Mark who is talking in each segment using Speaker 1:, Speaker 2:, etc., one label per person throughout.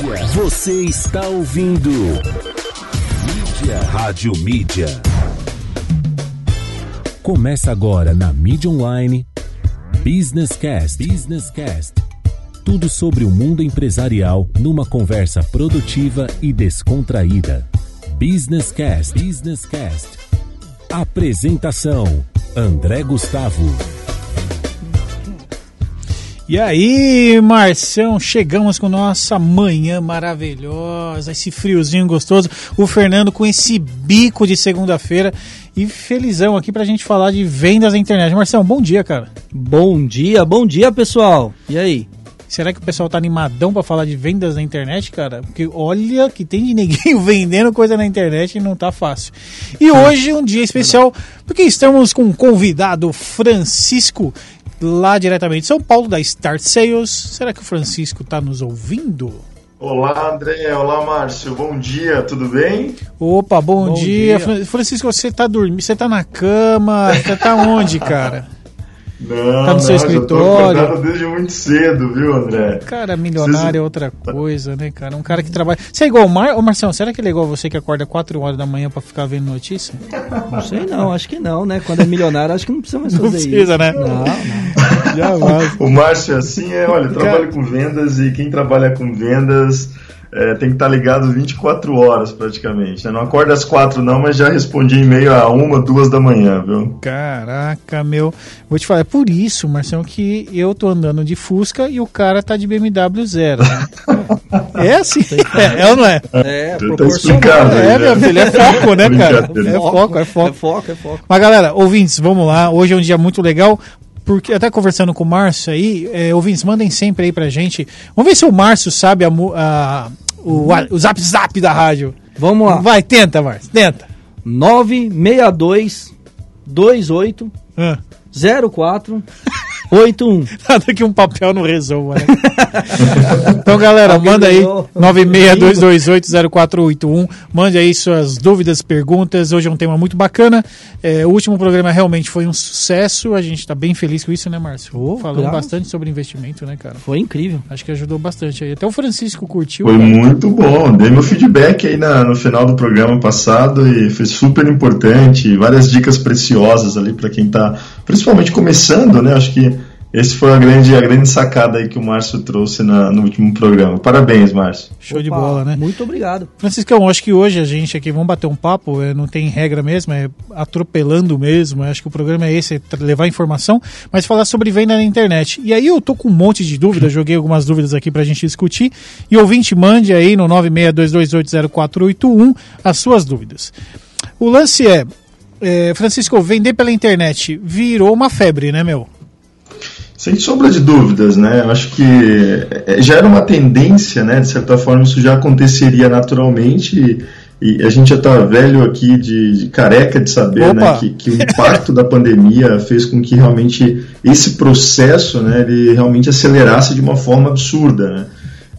Speaker 1: Mídia. Você está ouvindo. Mídia. Rádio Mídia. Começa agora na Mídia Online. Business Cast. Business Cast. Tudo sobre o mundo empresarial numa conversa produtiva e descontraída. Business Cast. Business Cast. Apresentação: André Gustavo.
Speaker 2: E aí, Marção, chegamos com nossa manhã maravilhosa, esse friozinho gostoso. O Fernando com esse bico de segunda-feira e felizão aqui pra gente falar de vendas na internet. Marção, bom dia, cara.
Speaker 3: Bom dia, bom dia, pessoal. E aí?
Speaker 2: Será que o pessoal tá animadão pra falar de vendas na internet, cara? Porque olha que tem de neguinho vendendo coisa na internet e não tá fácil. E hoje um dia especial, porque estamos com um convidado, Francisco, lá diretamente de São Paulo, da Start Sales. Será que o Francisco tá nos ouvindo?
Speaker 4: Olá, André. Olá, Márcio. Bom dia, tudo bem?
Speaker 2: Opa, bom,
Speaker 3: Bom
Speaker 2: dia.
Speaker 3: dia.
Speaker 2: Fran- Francisco, você tá dormindo? Você tá na cama? Você tá onde, cara?
Speaker 4: Não,
Speaker 2: Tá no seu
Speaker 4: não, já tô
Speaker 2: escritório?
Speaker 4: desde muito cedo, viu, André?
Speaker 2: Cara, milionário é outra coisa, né, cara? Um cara que trabalha. Você é igual o Mar... Ô, Marção, será que ele é igual você que acorda 4 horas da manhã pra ficar vendo notícia?
Speaker 3: Não sei não, acho que não, né? Quando é milionário, acho que não precisa mais fazer
Speaker 2: Não precisa,
Speaker 3: isso.
Speaker 2: né?
Speaker 3: Não, não.
Speaker 2: Jamais.
Speaker 4: O Márcio, assim, é, olha, eu trabalho com vendas e quem trabalha com vendas é, tem que estar ligado 24 horas praticamente. né? Não acorda às 4 não, mas já respondi e-mail a uma, duas da manhã, viu?
Speaker 2: Caraca, meu. Vou te falar, é por isso, Marção, que eu tô andando de Fusca e o cara tá de BMW zero. né? É assim? É, é ou não é?
Speaker 3: É,
Speaker 4: tá
Speaker 3: proporcional.
Speaker 2: É,
Speaker 4: né?
Speaker 2: meu filho, é foco, né, cara?
Speaker 4: Brincadeira.
Speaker 2: É foco, é foco.
Speaker 3: É foco, é foco.
Speaker 2: Mas galera, ouvintes, vamos lá. Hoje é um dia muito legal. Porque até conversando com o Márcio aí, é, ouvintes, mandem sempre aí pra gente. Vamos ver se o Márcio sabe a, a- o, o zap zap da rádio.
Speaker 3: Vamos lá.
Speaker 2: Vai, tenta, Márcio, tenta.
Speaker 3: 962 28
Speaker 2: Ah,
Speaker 3: 04 81.
Speaker 2: Nada que um papel não resolva, né? então, galera,
Speaker 3: Alguém
Speaker 2: manda aí
Speaker 3: ganhou.
Speaker 2: 962280481. Mande aí suas dúvidas, perguntas. Hoje é um tema muito bacana. É, o último programa realmente foi um sucesso. A gente tá bem feliz com isso, né, Márcio?
Speaker 3: Oh,
Speaker 2: Falando
Speaker 3: graças.
Speaker 2: bastante sobre investimento, né, cara?
Speaker 3: Foi incrível.
Speaker 2: Acho que ajudou bastante aí. Até o Francisco curtiu.
Speaker 4: Foi
Speaker 2: cara.
Speaker 4: muito bom. Dei meu feedback aí na- no final do programa passado e foi super importante. Várias dicas preciosas ali para quem está, principalmente começando, né? Acho que esse foi a grande, a grande sacada aí que o Márcio trouxe na- no último programa. Parabéns, Márcio.
Speaker 2: Show de
Speaker 3: Opa,
Speaker 2: bola, né?
Speaker 3: Muito obrigado.
Speaker 2: Franciscão, acho que hoje a gente aqui, vamos bater um papo, é, não tem regra mesmo, é atropelando mesmo, acho que o programa é esse, é levar informação, mas falar sobre venda na internet. E aí eu tô com um monte de dúvidas, joguei algumas dúvidas aqui pra gente discutir, e ouvinte, mande aí no 962280481 as suas dúvidas. O lance é, é, Francisco, vender pela internet virou uma febre, né, meu?
Speaker 4: Sem sombra de dúvidas, né? Eu acho que eh, já era uma tendência, né? De certa forma, isso já aconteceria naturalmente. E, e a gente já está velho aqui de, de careca de saber
Speaker 2: Opa!
Speaker 4: né, que, que o impacto da pandemia fez com que realmente esse processo né, ele realmente acelerasse de uma forma absurda. Né?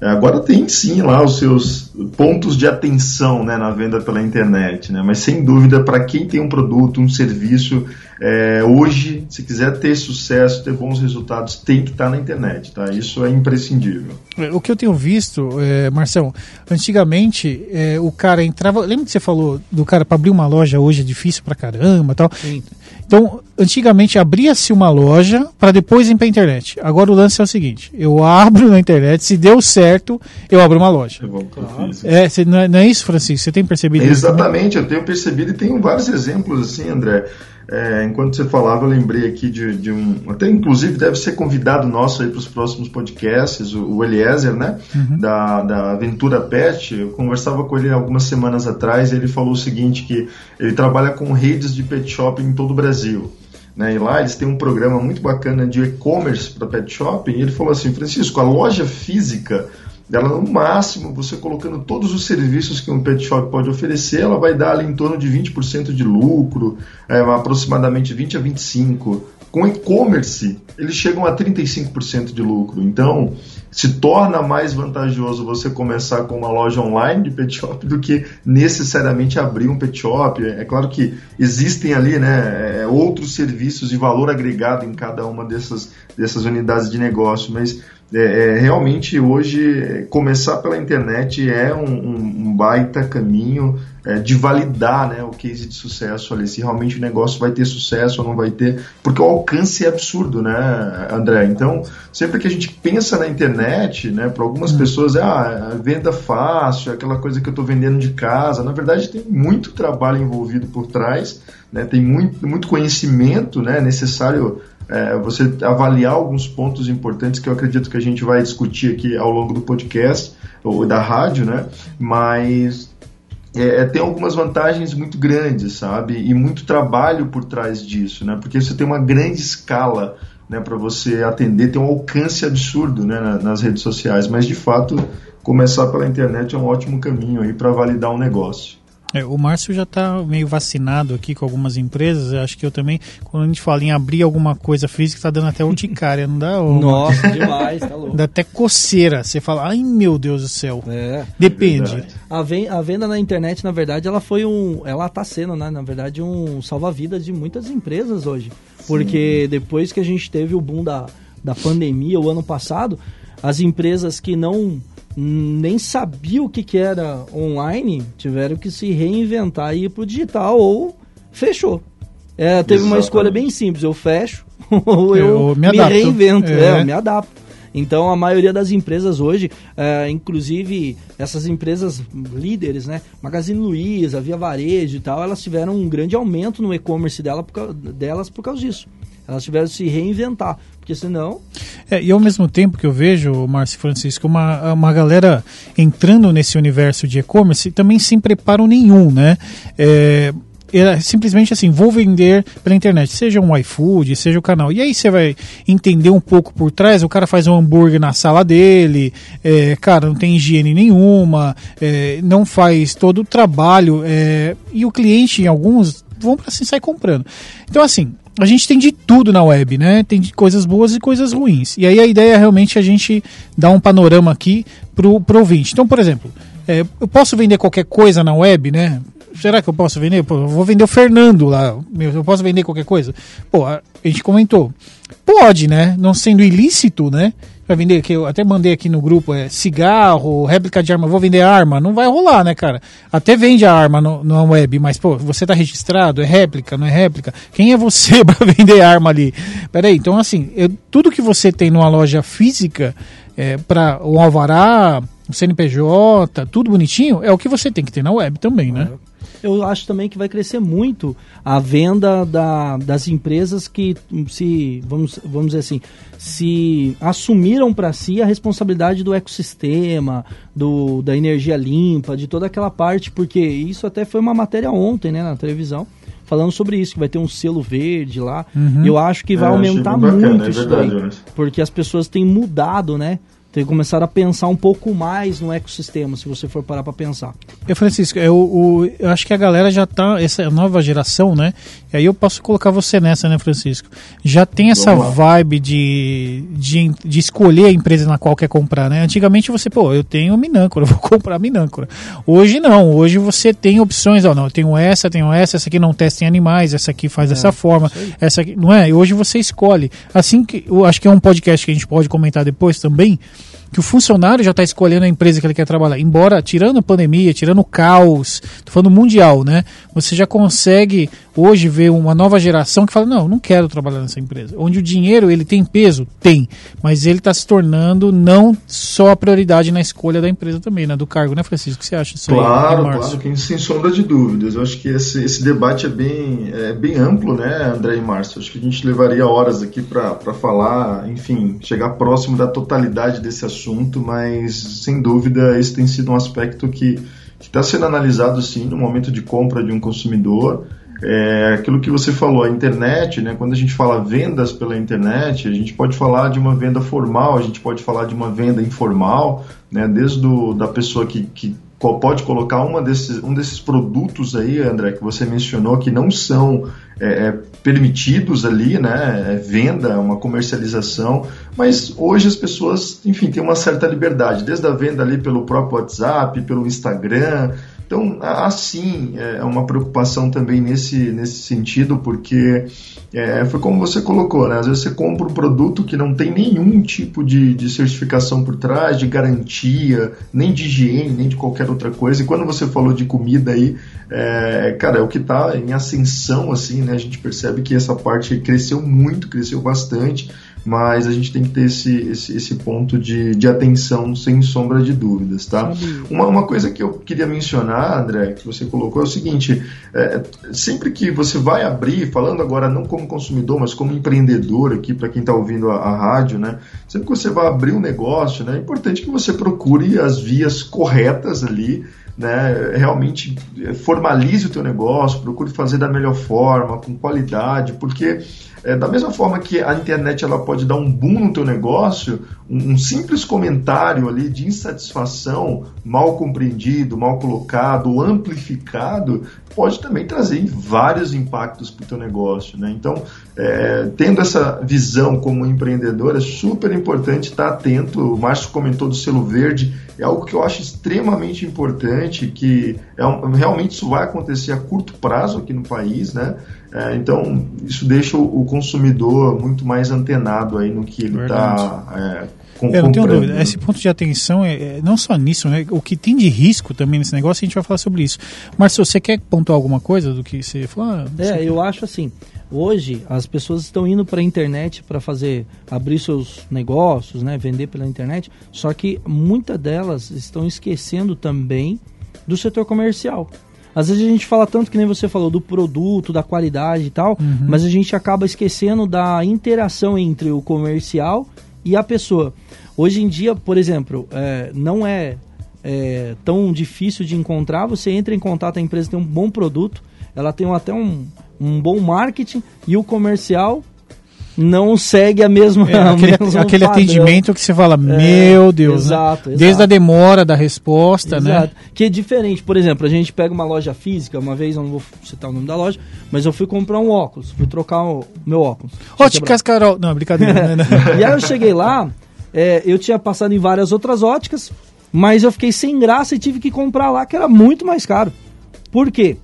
Speaker 4: Agora tem sim lá os seus pontos de atenção né, na venda pela internet, né? mas sem dúvida, para quem tem um produto, um serviço, é, hoje, se quiser ter sucesso, ter bons resultados, tem que estar na internet. Tá? Isso é imprescindível.
Speaker 2: O que eu tenho visto, é, Marcelo, antigamente é, o cara entrava. Lembra que você falou do cara para abrir uma loja hoje é difícil pra caramba e tal?
Speaker 3: Sim.
Speaker 2: Então, antigamente abria-se uma loja para depois ir pra internet. Agora o lance é o seguinte: eu abro na internet, se deu certo, eu abro uma loja.
Speaker 4: É bom que eu fiz.
Speaker 2: É, cê- não, é, não é isso, Francisco? Você tem percebido isso?
Speaker 4: Exatamente, eu tenho percebido e tenho vários exemplos assim, André. É, enquanto você falava, eu lembrei aqui de, de um. Até inclusive deve ser convidado nosso aí para os próximos podcasts, o, o Eliezer, né? Da, da Aventura Pet. Eu conversava com ele algumas semanas atrás e ele falou o seguinte: que ele trabalha com redes de pet shop em todo o Brasil. Né, e lá eles têm um programa muito bacana de e-commerce para pet shop. E ele falou assim: Francisco, a loja física ela no máximo, você colocando todos os serviços que um pet shop pode oferecer, ela vai dar ali em torno de 20% de lucro, é, aproximadamente 20 a 25%. Com e-commerce, eles chegam a 35% de lucro. Então, se torna mais vantajoso você começar com uma loja online de pet shop do que necessariamente abrir um pet shop. É claro que existem ali né, é, outros serviços de valor agregado em cada uma dessas, dessas unidades de negócio, mas é, é, realmente hoje começar pela internet é um, um, baita caminho é, de validar né, o case de sucesso ali, se realmente o negócio vai ter sucesso ou não vai ter, porque o alcance é absurdo, né, André? Então, sempre que a gente pensa na internet, né, para algumas hum. pessoas é ah, venda fácil, aquela coisa que eu estou vendendo de casa. Na verdade, tem muito trabalho envolvido por trás, né, tem muito, muito conhecimento né, necessário é, você avaliar alguns pontos importantes que eu acredito que a gente vai discutir aqui ao longo do podcast ou da rádio, né? Mas é, é, tem algumas vantagens muito grandes, sabe? E muito trabalho por trás disso, né? Porque você tem uma grande escala né, para você atender, tem um alcance absurdo né, nas redes sociais, mas de fato começar pela internet é um ótimo caminho aí para validar um negócio.
Speaker 2: É, o Márcio já está meio vacinado aqui com algumas empresas. Acho que eu também, quando a gente fala em abrir alguma coisa física, está dando até urticária, não dá?
Speaker 3: Nossa, demais, tá louco.
Speaker 2: Dá até coceira. Você fala, ai meu Deus do céu. É. Depende. É
Speaker 3: a, a, venda na internet, na verdade, ela foi um. Ela está sendo, né, na verdade, um salva-vidas de muitas empresas hoje. Sim. Porque depois que a gente teve o boom da, da pandemia o ano passado, as empresas que não nem sabia o que, que era online, tiveram que se reinventar e ir pro digital ou fechou. É, teve uma escolha bem simples, eu fecho ou eu, eu me, me reinvento, é. é. eu me adapto. Então a maioria das empresas hoje, é, inclusive essas empresas líderes, né, Magazine Luiza, Via Varejo e tal, elas tiveram um grande aumento no e-commerce dela delas por causa disso. Elas tiveram que se reinventar, porque senão.
Speaker 2: É, e ao mesmo tempo que eu vejo, Márcio Francisco, uma, uma galera entrando nesse universo de e-commerce também sem preparo nenhum, né? É, é simplesmente assim, vou vender pela internet, seja um iFood, seja o canal. E aí você vai entender um pouco por trás, o cara faz um hambúrguer na sala dele, é, cara, não tem higiene nenhuma, é, não faz todo o trabalho, é, e o cliente, em alguns, vão para assim sair comprando. Então, assim, a gente tem de tudo na web, né? Tem coisas boas e coisas ruins. E aí a ideia é realmente a gente dar um panorama aqui pro, pro ouvinte. Então, por exemplo, é, eu posso vender qualquer coisa na web, né? Será que eu posso vender? Pô, eu vou vender o Fernando lá. Eu posso vender qualquer coisa? Pô, a gente comentou. Pode, né? Não sendo ilícito, né? Vender, que eu até mandei aqui no grupo, é cigarro, réplica de arma, vou vender arma. Não vai rolar, né, cara? Até vende a arma no, na web, mas, pô, você tá registrado, é réplica, não é réplica? Quem é você para vender arma ali? Peraí, então assim, eu, tudo que você tem numa loja física, é, para o alvará, o CNPJ, tudo bonitinho, é o que você tem que ter na web também, né?
Speaker 3: Eu acho também que vai crescer muito a venda da, das empresas que se, vamos, vamos dizer assim, se assumiram para si a responsabilidade do ecossistema, do, da energia limpa, de toda aquela parte, porque isso até foi uma matéria ontem, né, na televisão, falando sobre isso, que vai ter um selo verde lá. Uhum. Eu acho que vai é, aumentar muito bacana, é isso verdade, daí, porque as pessoas têm mudado, né? Tem que começar a pensar um pouco mais no ecossistema, se você for parar para pensar.
Speaker 2: Eu, Francisco, eu, eu, acho que a galera já tá, essa nova geração, né? E aí eu posso colocar você nessa, né, Francisco? Já tem essa vibe de, de, de escolher a empresa na qual quer comprar, né? Antigamente você, pô, eu tenho Minâncora, vou comprar Minâncora. Hoje não, hoje você tem opções, ó, não, eu tenho essa, tenho essa, essa aqui não testa em animais, essa aqui faz é, dessa forma, essa aqui, não é? E hoje você escolhe. Assim que, eu acho que é um podcast que a gente pode comentar depois também, que o funcionário já está escolhendo a empresa que ele quer trabalhar. Embora, tirando a pandemia, tirando o caos, estou falando mundial, né? Você já consegue hoje ver uma nova geração que fala, não, não quero trabalhar nessa empresa. Onde o dinheiro, ele tem peso? Tem. Mas ele está se tornando não só a prioridade na escolha da empresa também, né? Do cargo, né, Francisco? O que você acha disso
Speaker 4: claro, aí? Claro, claro, sem sombra de dúvidas. Eu acho que esse, esse debate é bem, é bem amplo, né, André e Márcio? Acho que a gente levaria horas aqui para falar, enfim, chegar próximo da totalidade desse assunto assunto, mas sem dúvida esse tem sido um aspecto que está sendo analisado sim no momento de compra de um consumidor. É, aquilo que você falou, a internet, né, quando a gente fala vendas pela internet, a gente pode falar de uma venda formal, a gente pode falar de uma venda informal, né, desde do, da pessoa que, que pode colocar uma desses, um desses produtos aí, André, que você mencionou, que não são é, é, permitidos ali, né? É venda, uma comercialização, mas hoje as pessoas, enfim, têm uma certa liberdade, desde a venda ali pelo próprio WhatsApp, pelo Instagram, Então, assim, é uma preocupação também nesse, nesse sentido, porque é, foi como você colocou, né? Às vezes você compra um produto que não tem nenhum tipo de, de certificação por trás, de garantia, nem de higiene, nem de qualquer outra coisa. E quando você falou de comida aí, é, cara, é o que está em ascensão, assim, né? A gente percebe que essa parte cresceu muito, cresceu bastante mas a gente tem que ter esse, esse, esse ponto de, de atenção sem sombra de dúvidas, tá? Uma, uma coisa que eu queria mencionar, André, que você colocou é o seguinte, é, sempre que você vai abrir, falando agora não como consumidor, mas como empreendedor aqui, para quem está ouvindo a, a, rádio, né? Sempre que você vai abrir um negócio, né? É importante que você procure as vias corretas ali, né, realmente formalize o teu negócio, procure fazer da melhor forma, com qualidade, porque é, da mesma forma que a internet ela pode dar um boom no teu negócio, um, um, simples comentário ali de insatisfação, mal compreendido, mal colocado, amplificado, pode também trazer vários impactos para o teu negócio. Né? Então, é, tendo essa visão como empreendedor, é super importante estar atento. O Márcio comentou do selo verde, é algo que eu acho extremamente importante, que é realmente isso vai acontecer a curto prazo aqui no país, né? É, então, isso deixa o, o, consumidor muito mais antenado aí no que ele está é,
Speaker 2: com, Eu não tenho dúvida. Esse ponto de atenção é, é, não só nisso, né? O que tem de risco também nesse negócio, a gente vai falar sobre isso. Marcelo, você quer pontuar alguma coisa do que você falou? Ah,
Speaker 3: é, eu acho assim. Hoje as pessoas estão indo para a internet para fazer abrir seus negócios, né, vender pela internet. Só que muitas delas estão esquecendo também do setor comercial. Às vezes a gente fala tanto que nem você falou do produto, da qualidade e tal, uhum. mas a gente acaba esquecendo da interação entre o comercial e a pessoa. Hoje em dia, por exemplo, é, não é, é, tão difícil de encontrar. Você entra em contato, a empresa tem um bom produto, ela tem até um, um bom marketing e o comercial não segue a mesma.
Speaker 2: É, aquele, aquele atendimento que você fala, é, meu Deus. Exato, né? Desde a demora da resposta, né? exato. né?
Speaker 3: Que é diferente. Por exemplo, a gente pega uma loja física, uma vez, eu não vou citar o nome da loja, mas eu fui comprar um óculos, fui trocar o meu óculos.
Speaker 2: Óticas Carol. Não, brincadeira.
Speaker 3: né? e aí eu cheguei lá, é, eu tinha passado em várias outras óticas, mas eu fiquei sem graça e tive que comprar lá, que era muito mais caro. Por quê?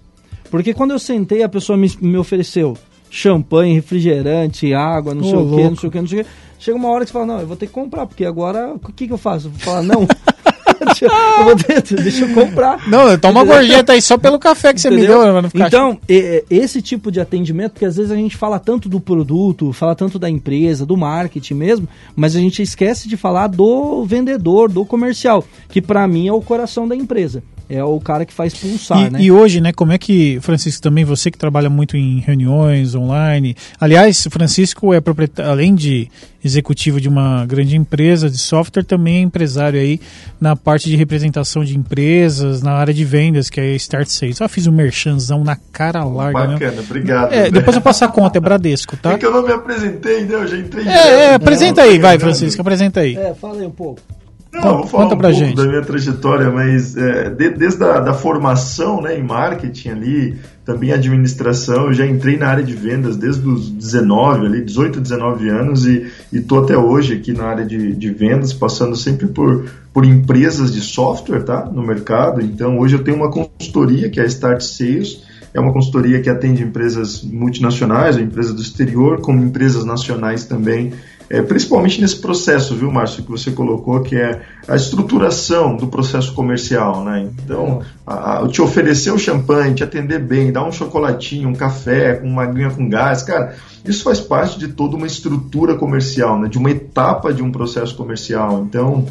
Speaker 3: Porque quando eu sentei, a pessoa me, me ofereceu champanhe, refrigerante, água, não oh, sei louco. o que, não sei o que, não sei o que. Chega uma hora que você fala, não, eu vou ter que comprar, porque agora o que, que eu faço? Eu vou falar, não. eu vou ter, deixa eu comprar.
Speaker 2: Não, toma uma gorjeta aí só pelo café que Entendeu? você me deu.
Speaker 3: Então, esse tipo de atendimento, porque às vezes a gente fala tanto do produto, fala tanto da empresa, do marketing mesmo, mas a gente esquece de falar do vendedor, do comercial, que para mim é o coração da empresa é o cara que faz pulsar,
Speaker 2: e,
Speaker 3: né?
Speaker 2: E hoje, né, como é que, Francisco, também você que trabalha muito em reuniões online, aliás, Francisco é proprietário, além de executivo de uma grande empresa de software, também é empresário aí na parte de representação de empresas, na área de vendas, que é Start Sales. Ah, fiz um merchanzão na cara larga,
Speaker 4: né? Bacana, né? obrigado.
Speaker 2: É, depois eu passo a conta, é Bradesco, tá?
Speaker 4: É que eu não me apresentei, né? Eu já entrei.
Speaker 2: É, é apresenta aí, vai, Francisco, apresenta aí.
Speaker 3: É, fala aí um pouco.
Speaker 4: Não, vou falar Conta um pra pouco gente. da minha trajetória, mas é, de, desde a da formação né, em marketing ali, também administração, eu já entrei na área de vendas desde os 19, ali, 18, 19 anos e estou até hoje aqui na área de, de vendas, passando sempre por, por empresas de software tá, no mercado. Então hoje eu tenho uma consultoria que é a Start Sales, é uma consultoria que atende empresas multinacionais, empresas do exterior, como empresas nacionais também é, principalmente nesse processo, viu, Márcio, que você colocou, que é a estruturação do processo comercial, né? Então, a, a, te oferecer o champanhe, te atender bem, dar um chocolatinho, um café, uma aguinha com gás, cara, isso faz parte de toda uma estrutura comercial, né? De uma etapa de um processo comercial. Então,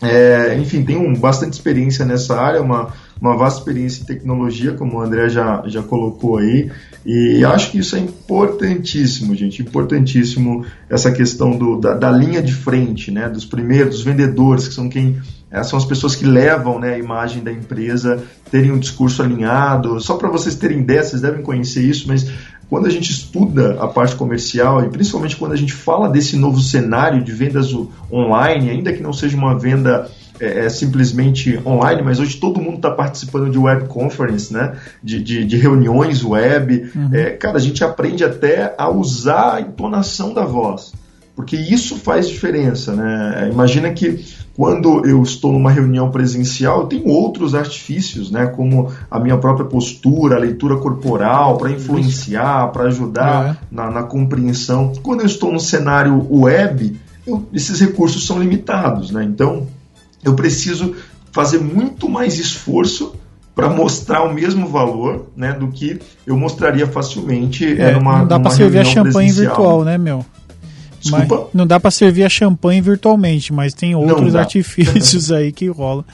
Speaker 4: é, enfim, tenho bastante experiência nessa área, uma, uma vasta experiência em tecnologia, como o André já, já colocou aí, e acho que isso é importantíssimo, gente, importantíssimo essa questão do, da, da linha de frente, né, dos primeiros, dos vendedores, que são quem é, são as pessoas que levam né, a imagem da empresa, terem um discurso alinhado. Só para vocês terem ideia, vocês devem conhecer isso, mas quando a gente estuda a parte comercial e principalmente quando a gente fala desse novo cenário de vendas online, ainda que não seja uma venda é, é simplesmente online, mas hoje todo mundo está participando de web conference, né? De, de, de reuniões web. Uhum. É, cara, a gente aprende até a usar a entonação da voz. porque isso faz diferença, né? Imagina que quando eu estou numa reunião presencial, eu tenho outros artifícios, né, como a minha própria postura, a leitura corporal, para influenciar, para ajudar é. na, na, compreensão. Quando eu estou no cenário web, eu, esses recursos são limitados, né? Então, eu preciso fazer muito mais esforço para mostrar o mesmo valor, né, do que eu mostraria facilmente
Speaker 2: é, numa, não dá para servir a champanhe virtual, né, meu? Mas não dá para servir a champanhe virtualmente, mas tem outros artifícios aí que rola.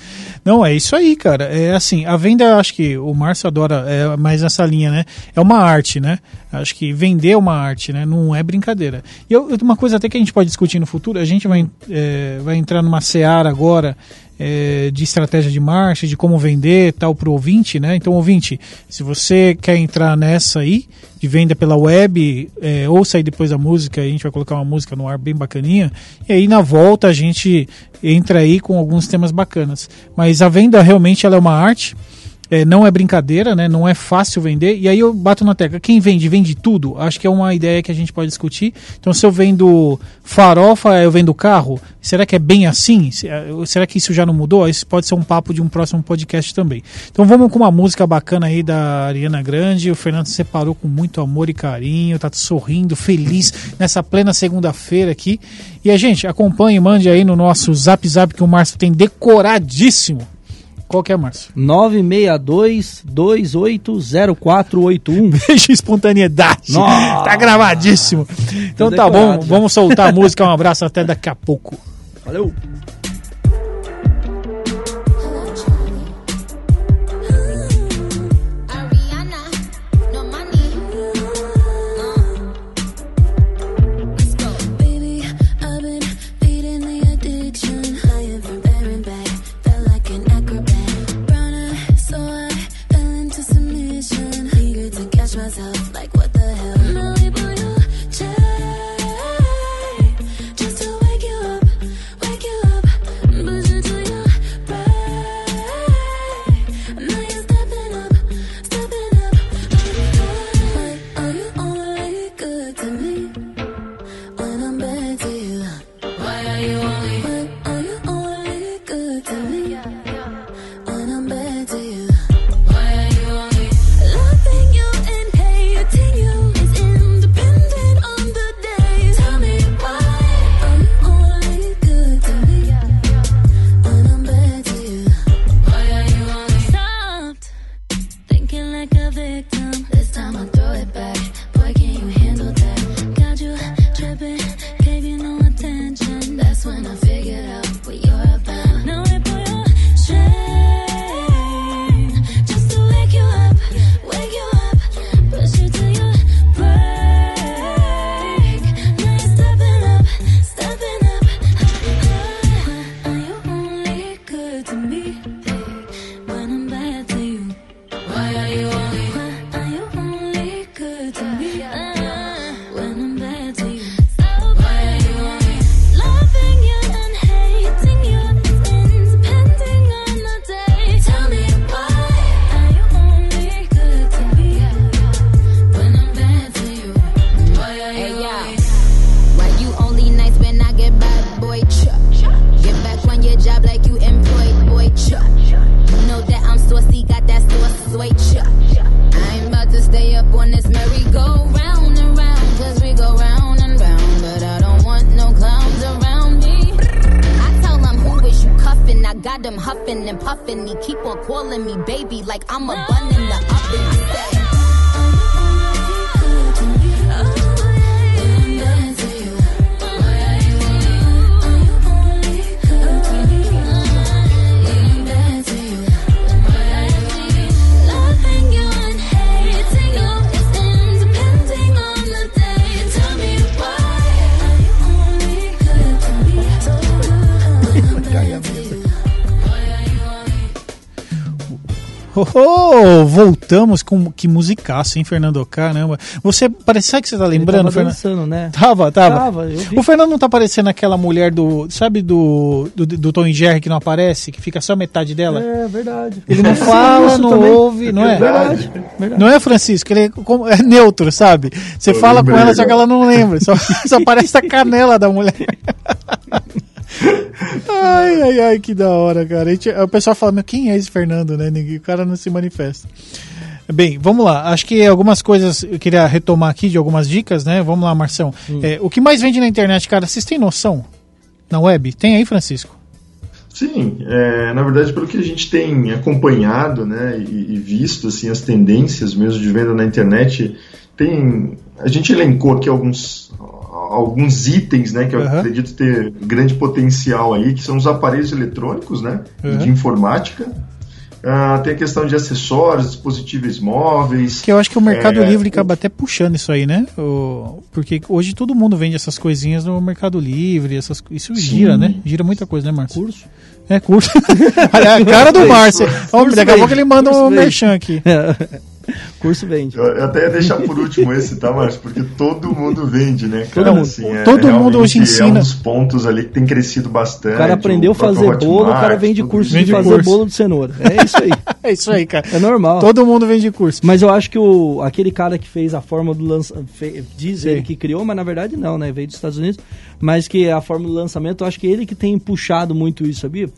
Speaker 2: Não, é isso aí, cara. É assim, a venda, acho que o Márcio adora é, mais essa linha, né? É uma arte, né? Acho que vender é uma arte, né? Não é brincadeira. E eu, uma coisa até que a gente pode discutir no futuro, a gente vai, é, vai entrar numa seara agora é, de estratégia de marcha, de como vender tal para o ouvinte, né? Então, ouvinte, se você quer entrar nessa aí, de venda pela web, é, ouça aí depois da música, a gente vai colocar uma música no ar bem bacaninha, e aí na volta a gente entra aí com alguns temas bacanas. Mas a venda realmente ela é uma arte, é, não é brincadeira, né? Não é fácil vender. E aí eu bato na tecla. Quem vende, vende tudo. Acho que é uma ideia que a gente pode discutir. Então, se eu vendo farofa, eu vendo carro. Será que é bem assim? É, será que isso já não mudou? Isso pode ser um papo de um próximo podcast também. Então vamos com uma música bacana aí da Ariana Grande. O Fernando separou com muito amor e carinho, tá sorrindo, feliz nessa plena segunda-feira aqui. E a gente acompanhe, mande aí no nosso zap zap que o Márcio tem decoradíssimo. Qual que é, Márcio?
Speaker 5: 962-280481.
Speaker 2: Beijo espontaneidade. Nossa. Tá gravadíssimo. Então tá bom, já. vamos soltar a música. Um abraço até daqui a pouco.
Speaker 5: Valeu.
Speaker 6: huffing and puffing. me, keep on calling me baby like I'm a bun in the
Speaker 2: Oh, oh, voltamos com que musicaço, hein, Fernando? Caramba. Você parece sabe que você tá lembrando,
Speaker 3: Ele tava dançando, né?
Speaker 2: Tava, tava.
Speaker 3: Tava, eu vi.
Speaker 2: O Fernando não tá parecendo aquela mulher do, sabe do, do, do Tom e Jerry que não aparece, que fica só metade dela?
Speaker 3: É verdade.
Speaker 2: Ele não fala, não
Speaker 3: também.
Speaker 2: ouve, não é?
Speaker 3: Verdade. verdade.
Speaker 2: Não é, Francisco? Ele é, como- é neutro, sabe? Você
Speaker 4: Eu
Speaker 2: fala com ela, só que ela não lembra. Só, só parece a canela da mulher. ai, ai, ai, que da hora, cara. A gente- o pessoal fala, mas quem é esse Fernando, né? Ninguém- O cara não se manifesta. Bem, vamos lá. Acho que algumas coisas eu queria retomar aqui de algumas dicas, né? Vamos lá, Marção. É, o que mais vende na internet, cara, vocês têm noção? Na web? Tem aí, Francisco?
Speaker 4: Sim, é, na verdade, pelo que a gente tem acompanhado né, e, e visto assim, as tendências mesmo de venda na internet, tem, a gente elencou aqui alguns, alguns itens né, que eu
Speaker 2: Aham.
Speaker 4: acredito ter grande potencial aí, que são os aparelhos eletrônicos né, e
Speaker 2: Aham.
Speaker 4: de informática. Ah, tem a questão de acessórios, dispositivos móveis.
Speaker 2: Que eu acho que o Mercado
Speaker 4: É,
Speaker 2: Livre acaba até puxando isso aí, né? O- porque hoje todo mundo vende essas coisinhas no Mercado Livre, essas, isso
Speaker 4: Sim.
Speaker 2: gira, né? Gira muita coisa, né, Márcio?
Speaker 3: Curso.
Speaker 2: É, curso. Olha, a cara do Márcio. Daqui a pouco ele manda um merchan aqui.
Speaker 3: Curso vende.
Speaker 4: Eu eu até ia deixar por último esse, tá, Márcio? Porque todo mundo vende, né, cara?
Speaker 2: Todo mundo.
Speaker 4: Assim, é-
Speaker 2: Todo mundo hoje ensina.
Speaker 4: É um dos pontos ali que tem crescido bastante.
Speaker 3: O cara aprendeu a fazer bolo, o cara
Speaker 4: Hotmart,
Speaker 3: vende curso.
Speaker 2: Vende
Speaker 3: de fazer
Speaker 2: curso.
Speaker 3: bolo de cenoura. É isso aí.
Speaker 2: É isso aí, cara.
Speaker 3: É normal.
Speaker 2: Todo mundo vende curso.
Speaker 3: Mas eu acho que o, aquele cara que fez a fórmula do lançamento, diz ele que criou, mas na verdade não, né? Veio dos Estados Unidos. Mas que a fórmula do lançamento, eu acho que ele que tem puxado muito isso, sabia?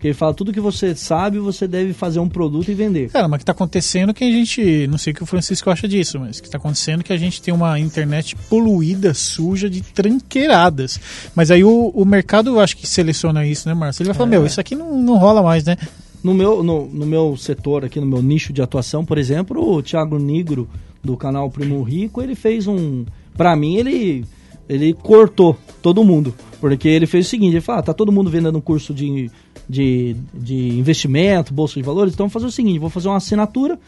Speaker 3: Porque ele fala, tudo que você sabe, você deve fazer um produto e vender.
Speaker 2: Cara, mas o que tá acontecendo é que a gente. Não sei o que o Francisco acha disso, mas o que tá acontecendo é que a gente tem uma internet poluída, suja, de tranqueiradas. Mas aí o, o mercado, eu acho que seleciona isso, né, Márcio? Ele vai falar,
Speaker 3: É.
Speaker 2: meu, isso aqui não, não rola mais, né?
Speaker 3: No meu, no, no meu setor aqui, no meu nicho de atuação, por exemplo, o Thiago Negro, do canal Primo Rico, ele fez um... Pra mim, ele, ele cortou todo mundo. Porque ele fez o seguinte, ele falou, ah, tá todo mundo vendendo um curso de, de, de investimento, bolsa de valores, então vou fazer o seguinte, vou fazer uma assinatura,